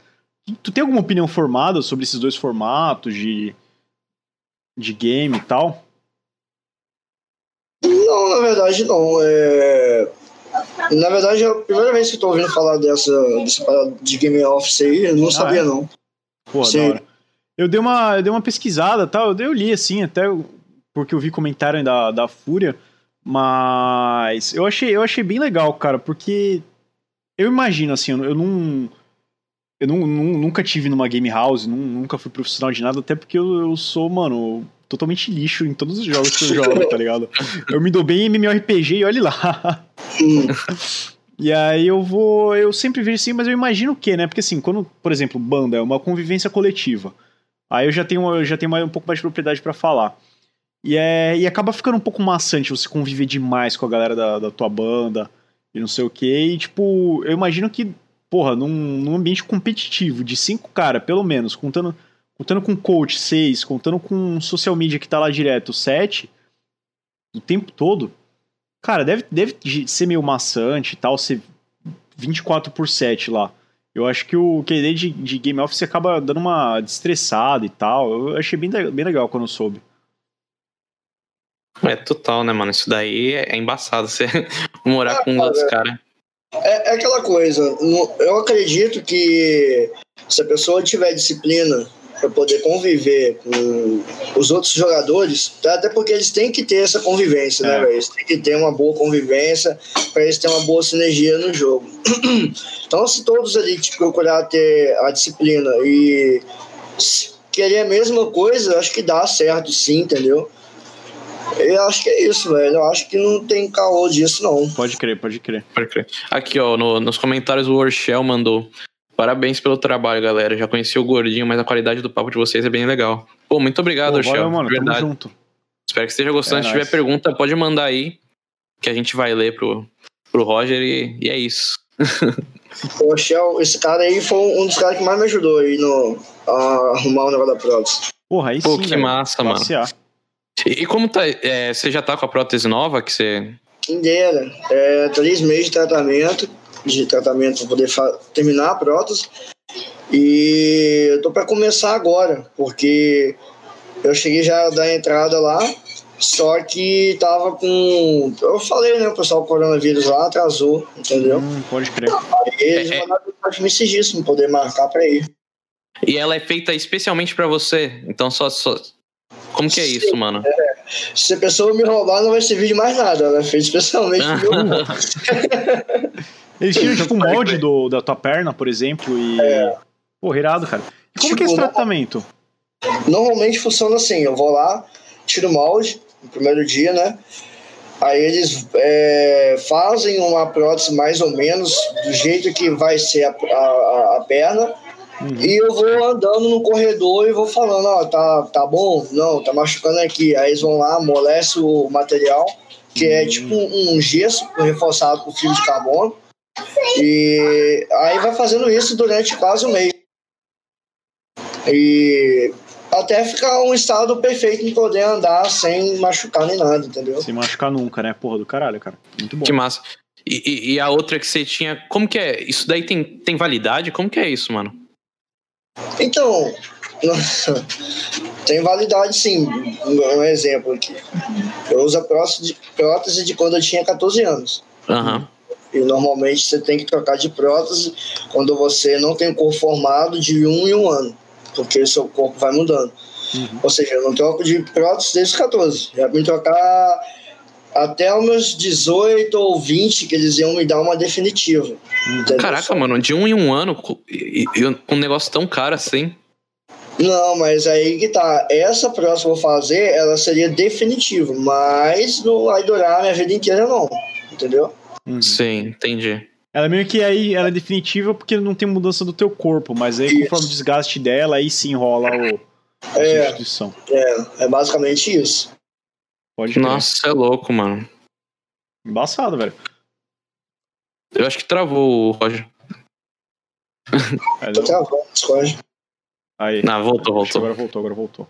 Tu tem alguma opinião formada sobre esses dois formatos de, de game e tal? Não, na verdade não. É... Na verdade, é a primeira vez que eu tô ouvindo falar dessa, dessa parada de Game Office aí, eu não ah, sabia é? não. Pô, Sim. Eu dei uma, eu dei uma pesquisada tal, eu, eu li assim, até porque eu vi comentário da, da Fúria. Mas eu achei, eu achei bem legal, cara, porque eu imagino, assim, eu não. Eu não, nunca tive numa game house, nunca fui profissional de nada, até porque eu, eu sou, mano, totalmente lixo em todos os jogos que eu jogo, tá ligado? Eu me dou bem em MMORPG e olhe lá. e aí eu vou. Eu sempre vejo assim, mas eu imagino o quê, né? Porque assim, quando, por exemplo, banda é uma convivência coletiva. Aí eu já tenho, eu já tenho mais, um pouco mais de propriedade para falar. E, é, e acaba ficando um pouco maçante você conviver demais com a galera da, da tua banda e não sei o que. E, tipo, eu imagino que, porra, num, num ambiente competitivo de cinco cara, pelo menos, contando, contando com coach, seis, contando com social media que tá lá direto, sete, o tempo todo, cara, deve, deve ser meio maçante e tal, ser 24 por 7 lá. Eu acho que o QD de, de Game Office acaba dando uma destressada e tal. Eu achei bem, bem legal quando eu soube. É total, né, mano? Isso daí é embaçado você morar é, com um dos caras. É, é aquela coisa, eu acredito que se a pessoa tiver disciplina para poder conviver com os outros jogadores, tá? até porque eles têm que ter essa convivência, né, é. né, velho? Eles têm que ter uma boa convivência para eles terem uma boa sinergia no jogo. então, se todos ali tipo, procurar ter a disciplina e querer a mesma coisa, acho que dá certo sim, entendeu? Eu acho que é isso, velho. Eu acho que não tem caô disso, não. Pode crer, pode crer. Pode crer. Aqui, ó, no, nos comentários o Orchel mandou. Parabéns pelo trabalho, galera. Já conheci o gordinho, mas a qualidade do papo de vocês é bem legal. Pô, muito obrigado, Pô, Orchel. Valeu, mano. Verdade. Tamo junto. Espero que esteja gostando. É Se tiver pergunta, pode mandar aí. Que a gente vai ler pro, pro Roger e, e é isso. O Shell, esse cara aí foi um dos caras que mais me ajudou aí no, a arrumar o negócio da prótese. Porra, aí Pô, sim, que velho. massa, mano. E como tá? É, você já tá com a prótese nova que você. Quem dera. É, três meses de tratamento, de tratamento para poder terminar a prótese. E eu tô para começar agora, porque eu cheguei já a dar entrada lá, só que tava com. Eu falei, né? O pessoal com coronavírus lá atrasou, entendeu? Hum, pode crer. Aí eles é, é. mandaram é... me seguir, poder marcar para ir. E ela é feita especialmente para você, então só, só, como que é isso, mano? É, se a pessoa me roubar, não vai servir de mais nada. Ela é feita especialmente meu Eles tiram, tipo, o molde do, da tua perna, por exemplo, e. É. Pô, irado, cara. E como tipo, que é esse tipo, tratamento? Normalmente funciona assim: eu vou lá, tiro o molde no primeiro dia, né? Aí eles é, fazem uma prótese mais ou menos do jeito que vai ser a, a, a perna. Uhum. E eu vou andando no corredor e vou falando, ó, tá, tá bom? Não, tá machucando aqui. Aí eles vão lá, amolece o material, que é uhum. é tipo um gesso reforçado com fio de carbono. E aí vai fazendo isso durante quase um mês. E até ficar um estado perfeito em poder andar sem machucar nem nada, entendeu? Sem machucar nunca, né? Porra do caralho, cara. Muito bom. Que massa. E, e, a outra que você tinha, como que é? Isso daí tem, tem validade? Como que é isso, mano? Então, tem validade sim. Um exemplo aqui. Eu uso a prótese de, quando eu tinha 14 anos. Uhum. E normalmente você tem que trocar de prótese quando você não tem o corpo formado de um em um ano, porque o seu corpo vai mudando. Uhum. Ou seja, eu não troco de prótese desde os 14. Já me trocar até os meus 18 ou 20 que eles iam me dar uma definitiva. Uhum. Caraca, mano, de um em um ano, um negócio tão caro assim. Não, mas aí que tá. Essa próxima eu vou fazer, ela seria definitiva, mas não vai durar a minha vida inteira, não. Entendeu? Uhum. Sim, entendi. Ela meio que aí ela é definitiva porque não tem mudança do teu corpo, mas aí Isso. conforme o desgaste dela, aí sim rola o, a é, substituição. É, é basicamente isso. Pode crer. Nossa, é louco, mano. Embaçado, velho. Eu acho que travou o Roger. Tô travando, Roger. Aí. Não, voltou, voltou. Agora voltou, agora voltou.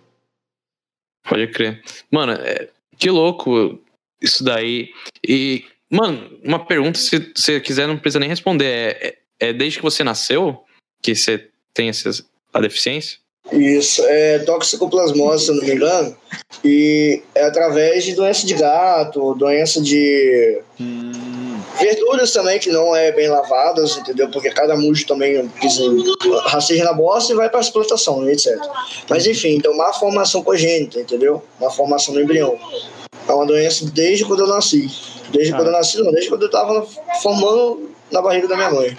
Pode crer. Mano, é, que louco isso daí. E Mano, uma pergunta, se você quiser, não precisa nem responder. É, é, é desde que você nasceu que você tem essas, a deficiência? Isso, é toxicoplasmose, se eu não me engano, e é através de doença de gato, doença de hum. verduras também que não é bem lavadas, entendeu? Porque cada mujo também rasteja na bosta e vai para a explotação, etc. Mas enfim, então má formação congênita, entendeu? Má formação do embrião. É uma doença desde quando eu nasci. Desde ah. quando eu nasci, não, desde quando eu tava formando na barriga da minha mãe.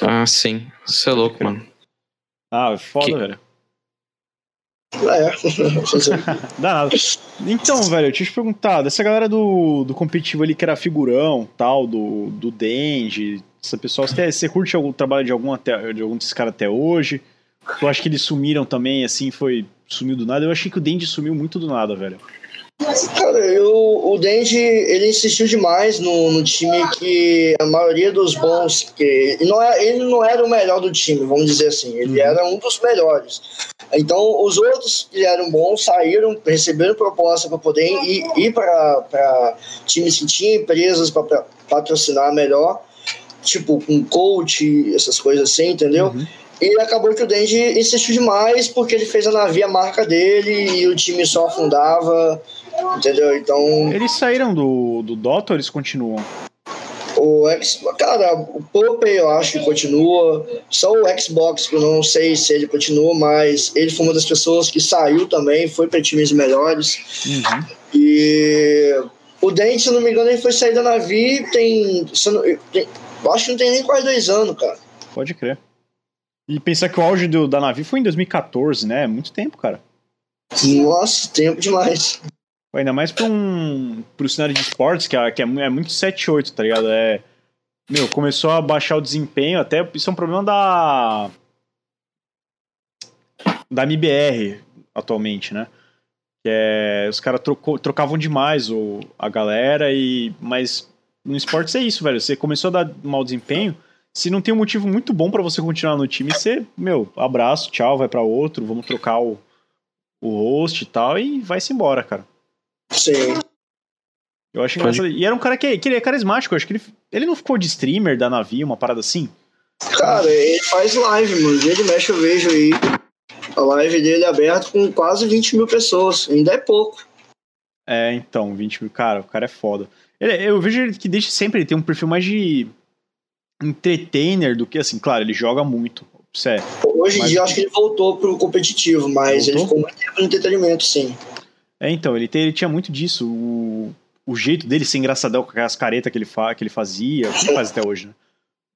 Ah, sim. Você é louco, mano. Ah, é foda, que... velho. É. Dá nada. Então, velho, eu tinha te perguntado, essa galera do, do competitivo ali que era figurão, tal, do, do Denji, essa pessoa, você, você curte o trabalho de algum, até, de algum desses caras até hoje? Eu acho que eles sumiram também, assim, foi. Sumiu do nada. Eu achei que o Denji sumiu muito do nada, velho. Cara, eu, o Denji, ele insistiu demais no, no, time que a maioria dos bons, que não é, ele não era o melhor do time, vamos dizer assim, ele uhum. era um dos melhores. Então, os outros que eram bons saíram, receberam proposta para poder ir, ir para times que tinham empresas para patrocinar melhor, tipo com coach, essas coisas assim, entendeu? Uhum. E acabou que o Denji insistiu demais porque ele fez a navia marca dele e o time só afundava. Entendeu? Então. Eles saíram do, do Dota ou eles continuam? O X, cara, o Popeye eu acho que continua. Só o Xbox, que eu não sei se ele continua, mas ele foi uma das pessoas que saiu também, foi para times melhores. Uhum. E o Dente, se não me engano, ele foi sair da Navi tem, tem. Eu acho que não tem nem quase dois anos, cara. Pode crer. E pensar que o auge do, da Navi foi em 2014, né? Muito tempo, cara. Nossa, tempo demais. Ainda mais pra um pro cenário de esportes, que, é, que é, é muito 7-8, tá ligado? É, meu, começou a baixar o desempenho, até isso é um problema da. da MBR atualmente, né? Que é, os caras trocavam demais o, a galera, e mas no esportes é isso, velho. Você começou a dar mau desempenho, se não tem um motivo muito bom para você continuar no time, você, meu, abraço, tchau, vai para outro, vamos trocar o, o host e tal, e vai-se embora, cara. Sim. Eu acho engraçado. E era um cara que, que ele é carismático, eu acho que ele, ele não ficou de streamer da Navi, uma parada assim? Cara, ele faz live, mano. Ele mexe, eu vejo aí. A live dele é aberta com quase 20 mil pessoas. Ainda é pouco. É, então, 20 mil. Cara, o cara é foda. Ele, eu vejo que desde sempre ele tem um perfil mais de entertainer do que assim. Claro, ele joga muito. Certo. Hoje em dia, eu acho que ele voltou pro competitivo, mas voltou? ele ficou muito tempo no entretenimento, sim. É, então, ele, tem, ele tinha muito disso. O, o jeito dele ser engraçadão com aquelas caretas que ele, fa, que ele fazia, que ele faz até hoje, né?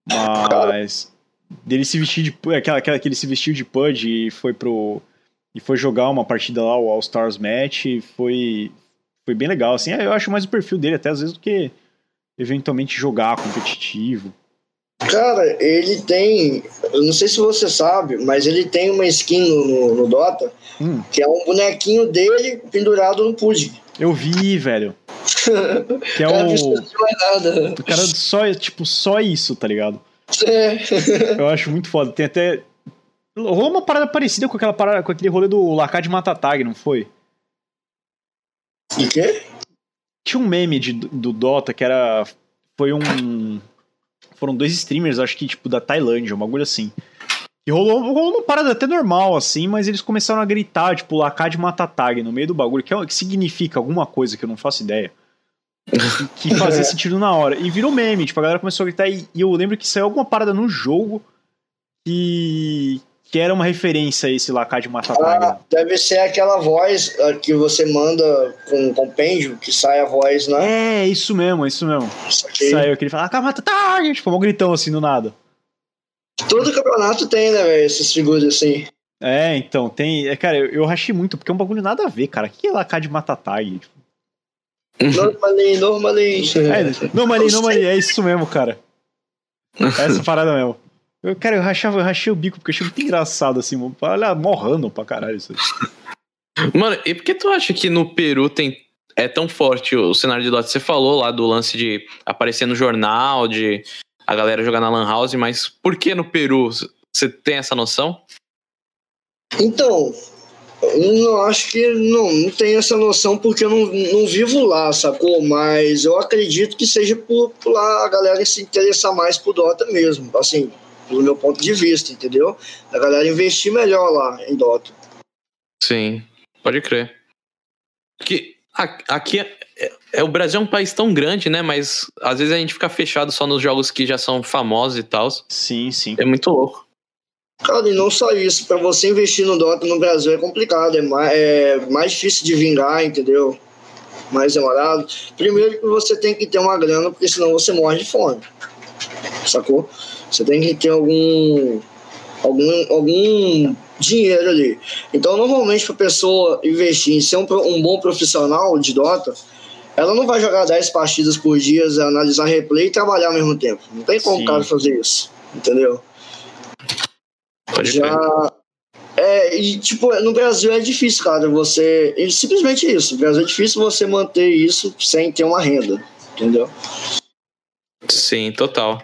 Mas. Dele se vestir de. Aquela, aquela que ele se vestiu de Pudge e foi pro. E foi jogar uma partida lá, o All Stars Match. Foi. Foi bem legal, assim. Eu acho mais o perfil dele, até às vezes, do que eventualmente jogar competitivo. Cara, ele tem. Eu não sei se você sabe, mas ele tem uma skin no, no Dota hum. que é um bonequinho dele pendurado no Pudge. Eu vi, velho. que é o. Cara, o cara só, tipo, só isso, tá ligado? É. Eu acho muito foda. Tem até. Rolou uma parada parecida com aquela parada, com aquele rolê do Lacade Matatag, não foi? O quê? Tinha um meme de, do Dota que era. Foi um. Foram dois streamers, acho que, tipo, da Tailândia, um bagulho assim. E rolou, rolou uma parada até normal, assim, mas eles começaram a gritar, tipo, Lacade Matatag no meio do bagulho, que, é, que significa alguma coisa que eu não faço ideia que fazia sentido na hora. E virou meme, tipo, a galera começou a gritar. E, e eu lembro que saiu alguma parada no jogo que, que era uma referência a esse Lacade Matataga. Ah, deve ser aquela voz ah, que você manda com um compêndio, que sai a voz, né? É, isso mesmo, isso mesmo. Isso Saiu aquele fala, Lacade Matataga, tipo, um gritão assim do nada. Todo campeonato tem, né, velho, essas figuras assim. É, então, tem. É, cara, eu, eu rachei muito, porque é um bagulho nada a ver, cara. O que é Lacade Matatag? Tipo, Normally, normally. É, normally, normally, é isso mesmo, cara. É essa parada mesmo. Eu, cara, eu, rachava, eu rachei o bico porque eu achei muito engraçado, assim, olha, morrando pra caralho isso aí. Mano, e por que tu acha que no Peru tem é tão forte o cenário de Dota? Você falou lá do lance de aparecer no jornal, de a galera jogar na Lan House, mas por que no Peru? Você tem essa noção? Então, não acho que não, não tenho essa noção porque eu não, não vivo lá, sacou? Mas eu acredito que seja por, por lá a galera se interessar mais por Dota mesmo, assim, do meu ponto de vista, entendeu? A galera investir melhor lá em Dota. Sim, pode crer. Porque aqui é, é, o Brasil é um país tão grande, né? Mas às vezes a gente fica fechado só nos jogos que já são famosos e tal. Sim, sim. É muito louco. Cara, e não só isso, para você investir no Dota no Brasil é complicado, é mais, é mais difícil de vingar, entendeu? Mais demorado. Primeiro que você tem que ter uma grana, porque senão você morre de fome. Sacou? Você tem que ter algum algum, algum dinheiro ali. Então, normalmente, para pessoa investir em ser um, um bom profissional de Dota, ela não vai jogar 10 partidas por dia, analisar replay e trabalhar ao mesmo tempo. Não tem como o cara fazer isso, entendeu? Pode já. É, e tipo, no Brasil é difícil, cara, você. Simplesmente isso. No Brasil é difícil você manter isso sem ter uma renda, entendeu? Sim, total.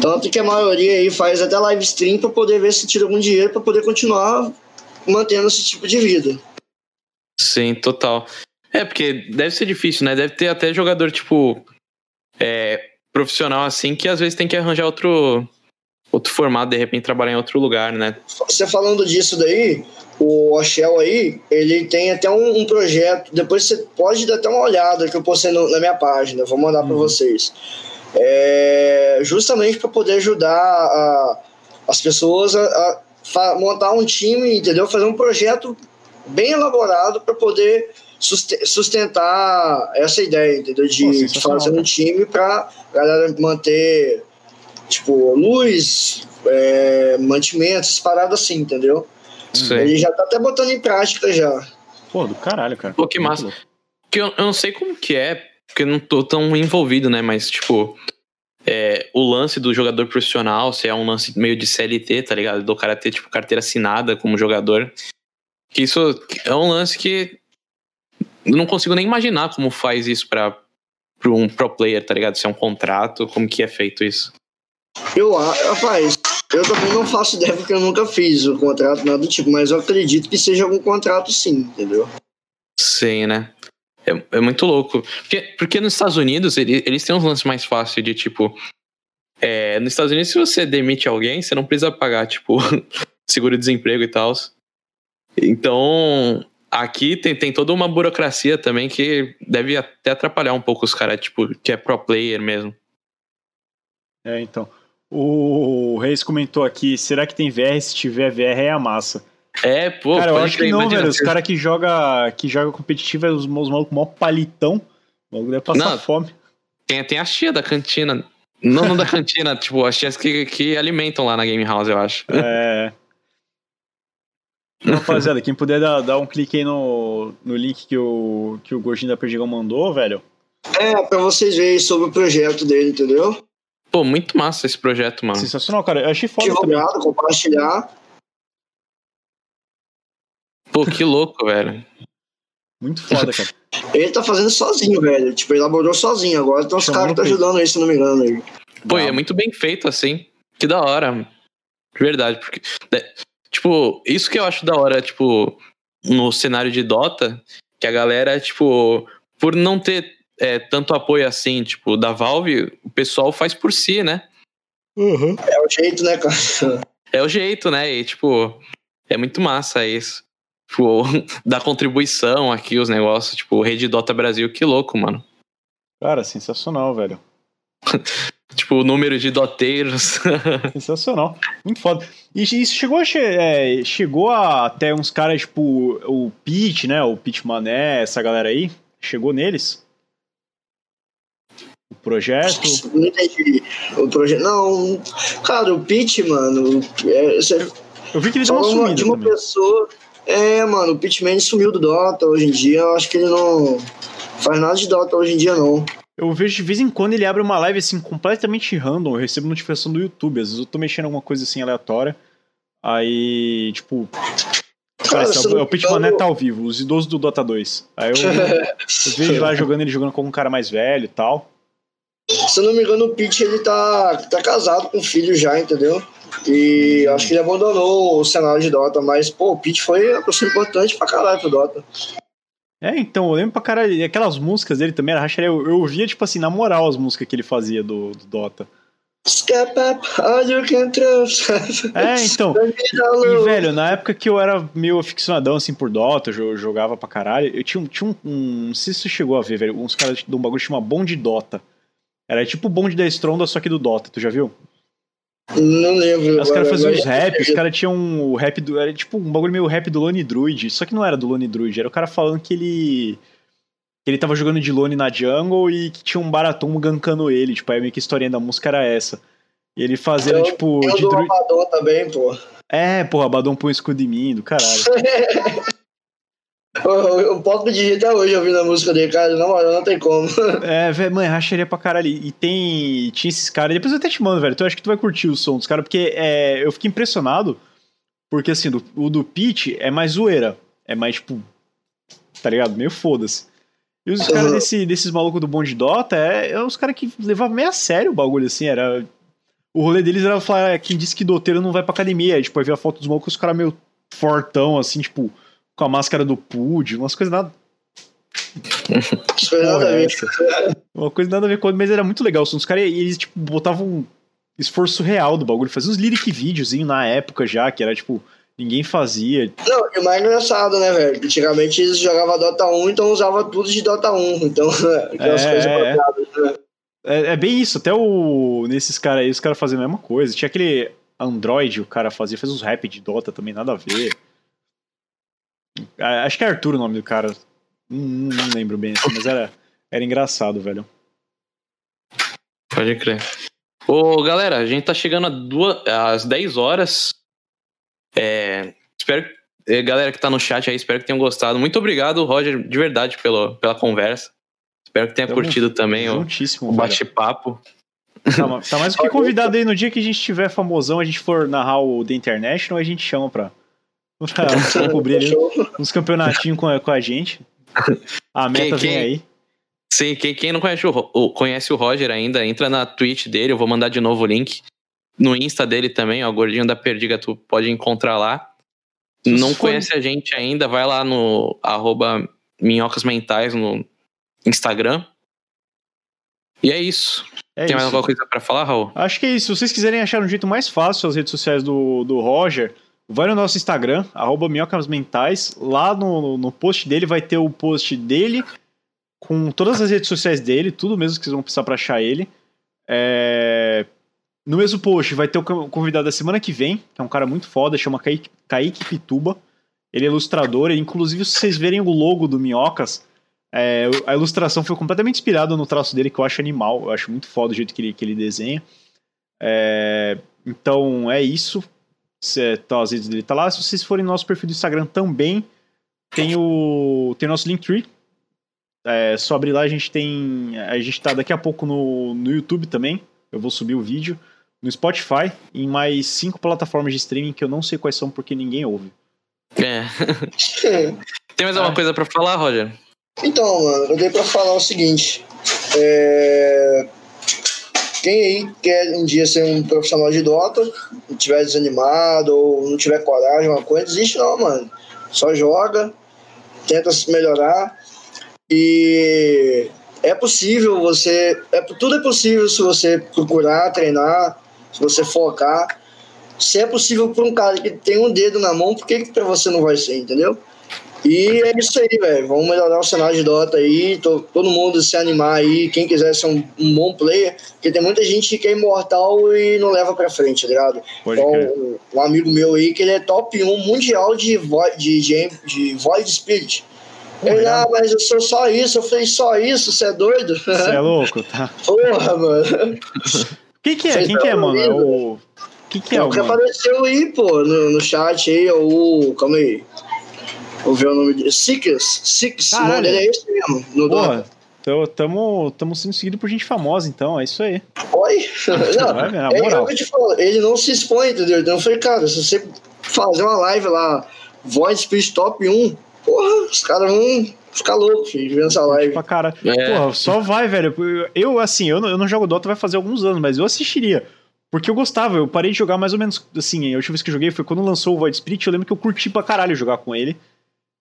Tanto que a maioria aí faz até live stream pra poder ver se tira algum dinheiro pra poder continuar mantendo esse tipo de vida. Sim, total. É, porque deve ser difícil, né? Deve ter até jogador, tipo, é, profissional assim, que às vezes tem que arranjar outro, outro formato, de repente trabalhar em outro lugar, né? Você falando disso daí, o Oshel aí, ele tem até um, um, projeto, depois você pode dar até uma olhada que eu postei no, na minha página, vou mandar uhum. para vocês. É, justamente para poder ajudar a, as pessoas a, a montar um time, entendeu? Fazer um projeto bem elaborado para poder sustentar essa ideia, entendeu? De, Pô, de fazer um time para galera manter Tipo, luz, é, mantimentos, paradas assim, entendeu? Sim. Ele já tá até botando em prática já. Pô, do caralho, cara. Pô, que massa. Que eu, eu não sei como que é, porque eu não tô tão envolvido, né? Mas, tipo, é, o lance do jogador profissional, se é um lance meio de CLT, tá ligado? Do cara ter, tipo, carteira assinada como jogador. Que isso é um lance que eu não consigo nem imaginar como faz isso pra, pra um pro player, tá ligado? Se é um contrato, como que é feito isso. Eu, rapaz, eu também não faço ideia porque eu nunca fiz o contrato, nada do tipo, mas eu acredito que seja algum contrato sim, entendeu? Sim, né? É, é muito louco. Porque, porque nos Estados Unidos, eles, eles têm uns lances mais fáceis de tipo. É, nos Estados Unidos, se você demite alguém, você não precisa pagar, tipo, seguro-desemprego e tal. Então, aqui tem, tem toda uma burocracia também que deve até atrapalhar um pouco os caras, tipo, que é pro player mesmo. É, então. O Reis comentou aqui: será que tem VR? Se tiver VR, é a massa. É, pô. Cara, eu acho que não, velho. Os caras que joga, que joga competitivo é os, os malucos mó palitão. O maluco deve passar não, fome. Tem, tem a tia da cantina. Não, não da cantina, tipo, as tias que, que alimentam lá na Game House, eu acho. É. Rapaziada, quem puder dar, dar um clique aí no, no link que o, que o Gordinho da Perdigão mandou, velho. É, pra vocês verem sobre o projeto dele, entendeu? Pô, muito massa esse projeto, mano. Sensacional, cara. Eu achei foda Divulgado, também. compartilhar. Pô, que louco, velho. Muito foda, cara. ele tá fazendo sozinho, velho. Tipo, ele elaborou sozinho. Agora tem uns caras que tá ajudando ele, se não me engano. Aí. Pô, e é muito bem feito, assim. Que da hora. De verdade. Porque, tipo, isso que eu acho da hora, tipo, no cenário de Dota, que a galera, tipo, por não ter é, tanto apoio assim, tipo, da Valve, o pessoal faz por si, né? Uhum. É o jeito, né, cara? É o jeito, né? E, tipo, é muito massa isso. Tipo, da contribuição aqui, os negócios, tipo, Rede Dota Brasil, que louco, mano. Cara, sensacional, velho. tipo, o número de doteiros. sensacional. Muito foda. E isso chegou a, é, chegou a até uns caras, tipo, o Pete, né? O Pete Mané, essa galera aí. Chegou neles? O projeto? Não entendi. O projeto. Não, cara, o Pete, mano. É, eu vi que ele deu uma sumida. De uma também. pessoa. É, mano, o Pitman sumiu do Dota hoje em dia. Eu acho que ele não faz nada de Dota hoje em dia, não. Eu vejo de vez em quando ele abre uma live assim completamente random. Eu recebo notificação do YouTube. Às vezes eu tô mexendo em alguma coisa assim aleatória. Aí, tipo. Cara, parece, é o Pitmané tá ao vivo, os idosos do Dota 2. Aí eu, eu vejo lá jogando ele jogando com um cara mais velho e tal. Se eu não me engano, o Pete ele tá, tá casado com filho já, entendeu? E acho que ele abandonou o cenário de Dota, mas, pô, o Pete foi uma pessoa importante pra caralho pro Dota. É, então, eu lembro pra caralho, aquelas músicas dele também, era eu, eu ouvia, tipo assim, na moral as músicas que ele fazia do, do Dota. Step up, all you can trust. É, então. e, velho, na época que eu era meio aficionadão, assim, por Dota, eu jogava pra caralho, eu tinha, tinha um, um. Não sei se você chegou a ver, velho, uns caras de um bagulho que chama Bonde Dota. Era tipo o bonde da Stronda, só que do Dota, tu já viu? Não lembro. Os caras faziam os rap, os caras tinham o rap do. Era tipo um bagulho meio rap do Lone Druid. Só que não era do Lone Druid, era o cara falando que ele. Que ele tava jogando de Lone na jungle e que tinha um baratom gankando ele. Tipo, aí meio que a historinha da música era essa. E ele fazendo, eu, tipo. Eu de druid... Abaddon também, pô. É, porra, Abaddon põe um escudo em mim, do caralho. Eu posso pedir até hoje ouvindo a música dele, cara. Na moral, não tem como. É, velho, mãe, racharia pra caralho. E tem. Tinha esses caras. Depois eu até te mando, velho. Tu acha que tu vai curtir o som dos caras, porque é, eu fiquei impressionado. Porque assim, do, o do Pete é mais zoeira. É mais, tipo. Tá ligado? Meio foda-se. E os caras uhum. desse, desses malucos do Bond Dota é, é os caras que levavam meio a sério o bagulho, assim. Era. O rolê deles era falar quem disse que doteiro não vai pra academia. Aí, tipo, aí ver a foto dos malucos, os caras meio fortão, assim, tipo com a máscara do Pud, umas coisas nada. Porra, é essa? Uma coisa nada a ver com mas era muito legal. Os caras, eles, tipo, botavam um esforço real do bagulho. Faziam uns lyric videozinho na época já, que era, tipo, ninguém fazia. Não, e o mais engraçado, né, velho? Antigamente eles jogavam Dota 1, então usava tudo de Dota 1. Então, aquelas é, coisas é. né? É, é, bem isso, até o. Nesses caras aí, os caras faziam a mesma coisa. Tinha aquele Android, o cara fazia, fez uns rap de Dota também, nada a ver. Acho que é Arthur o nome do cara. Não, não lembro bem assim, mas era, era engraçado, velho. Pode crer. Ô, galera, a gente tá chegando a duas, às 10 horas. É, espero é, galera que tá no chat aí, espero que tenham gostado. Muito obrigado, Roger, de verdade, pelo, pela conversa. Espero que tenha Tamo curtido também o, o bate-papo. Tá, tá, mais do que convidado aí no dia que a gente tiver famosão, a gente for narrar o The International, a gente chama pra, pra cobrir ali uns campeonatinhos com, com a gente. A meta quem, vem aí. Sim, quem, quem não conhece o, conhece o Roger ainda, entra na Twitch dele, eu vou mandar de novo o link. No Insta dele também, ó, Gordinho da Perdiga, tu pode encontrar lá. não conhece a gente ainda, vai lá no arroba Minhocas Mentais no Instagram. E é isso. É Tem isso. mais alguma coisa para falar, Raul? Acho que é isso. Se vocês quiserem achar um jeito mais fácil as redes sociais do, do Roger, Vai no nosso Instagram, arroba Mentais. Lá no, no post dele vai ter o post dele com todas as redes sociais dele, tudo mesmo que vocês vão precisar para achar ele. É... No mesmo post vai ter o convidado da semana que vem, que é um cara muito foda, chama Kaique, Kaique Pituba. Ele é ilustrador, e inclusive se vocês verem o logo do Minhocas, é, a ilustração foi completamente inspirada no traço dele, que eu acho animal. Eu acho muito foda o jeito que ele, que ele desenha. É, então é isso. Se, tá, as redes dele tá lá. Se vocês forem no nosso perfil do Instagram também, tem o, tem o nosso Linktree. É, só abrir lá, a gente tem. A gente tá daqui a pouco no, no YouTube também. Eu vou subir o vídeo. No Spotify, em mais cinco plataformas de streaming que eu não sei quais são porque ninguém ouve. É. tem mais alguma é. coisa para falar, Roger? Então, mano, eu dei pra falar o seguinte. É... Quem aí quer um dia ser um profissional de Dota, tiver desanimado ou não tiver coragem, uma coisa, desiste não, mano. Só joga, tenta se melhorar. E é possível você. É, tudo é possível se você procurar, treinar, se você focar. Se é possível para um cara que tem um dedo na mão, por que, que pra você não vai ser, entendeu? E é isso aí, velho. Vamos melhorar o cenário de Dota aí. Tô, todo mundo se animar aí. Quem quiser ser um, um, bom player. Porque tem muita gente que é imortal e não leva pra frente, tá ligado? então, um amigo meu aí, que ele é top 1 mundial de, de, de, de Void Spirit. Ele, ah, mas eu sou só isso. Eu falei, só isso? Você é doido? Você é louco, tá? Porra, mano. Quem que é? Quem que é, mano? É o... Quem que é, o que apareceu aí, pô, no, no chat aí, é o... Calma aí. Vou ver o nome dele. Six, Six, o nome dele é esse mesmo. No Porra, então, tamo, tamo sendo seguido por gente famosa, então, é isso aí. Oi? Não, Vai, na moral. É, te falo, ele não se expõe, entendeu? Então eu falei, cara, se você fazer uma live lá, Voice Speech Top 1, porra, os caras vão ficar loucos, filho, vendo essa live. Pra cara. É. Porra, só vai, velho. Eu, assim, eu não, eu não jogo Dota vai fazer alguns anos, mas eu assistiria. Porque eu gostava, eu parei de jogar mais ou menos assim. A última vez que eu joguei foi quando lançou o Void Spirit. Eu lembro que eu curti pra caralho jogar com ele.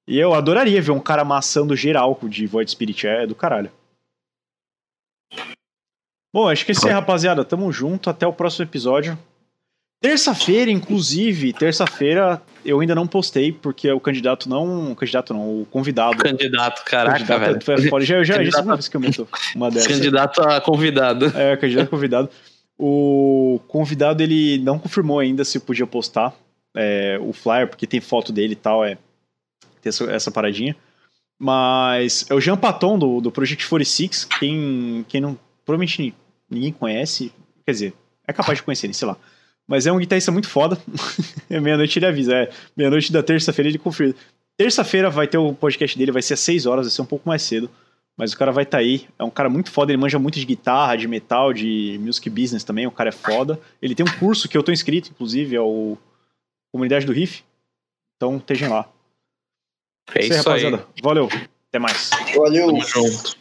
E eu adoraria ver um cara amassando geral de Void Spirit, é do caralho. Bom, acho que é isso aí, rapaziada. Tamo junto, até o próximo episódio. Terça-feira, inclusive, terça-feira eu ainda não postei, porque o candidato não. O candidato não, o convidado. Candidato, caraca, candidato, velho. Foi fora. Já, já, já uma vez que eu meto uma dessas. Candidato a convidado. É, candidato a convidado. O convidado, ele não confirmou ainda se podia postar é, o flyer, porque tem foto dele e tal, é ter essa, essa paradinha. Mas é o Jean Paton do, do Project 46. Quem, quem não. Provavelmente ninguém conhece. Quer dizer, é capaz de conhecer, sei lá. Mas é um guitarrista muito foda. é meia-noite ele avisa. É meia-noite da terça-feira ele confirma. Terça-feira vai ter o podcast dele, vai ser às 6 horas, vai ser um pouco mais cedo. Mas o cara vai estar tá aí. É um cara muito foda, ele manja muito de guitarra, de metal, de music business também. O cara é foda. Ele tem um curso que eu tô inscrito, inclusive, é o Comunidade do Riff. Então, estejam lá. É isso, isso aí, rapaziada. Valeu. Até mais. Valeu. Tamo junto.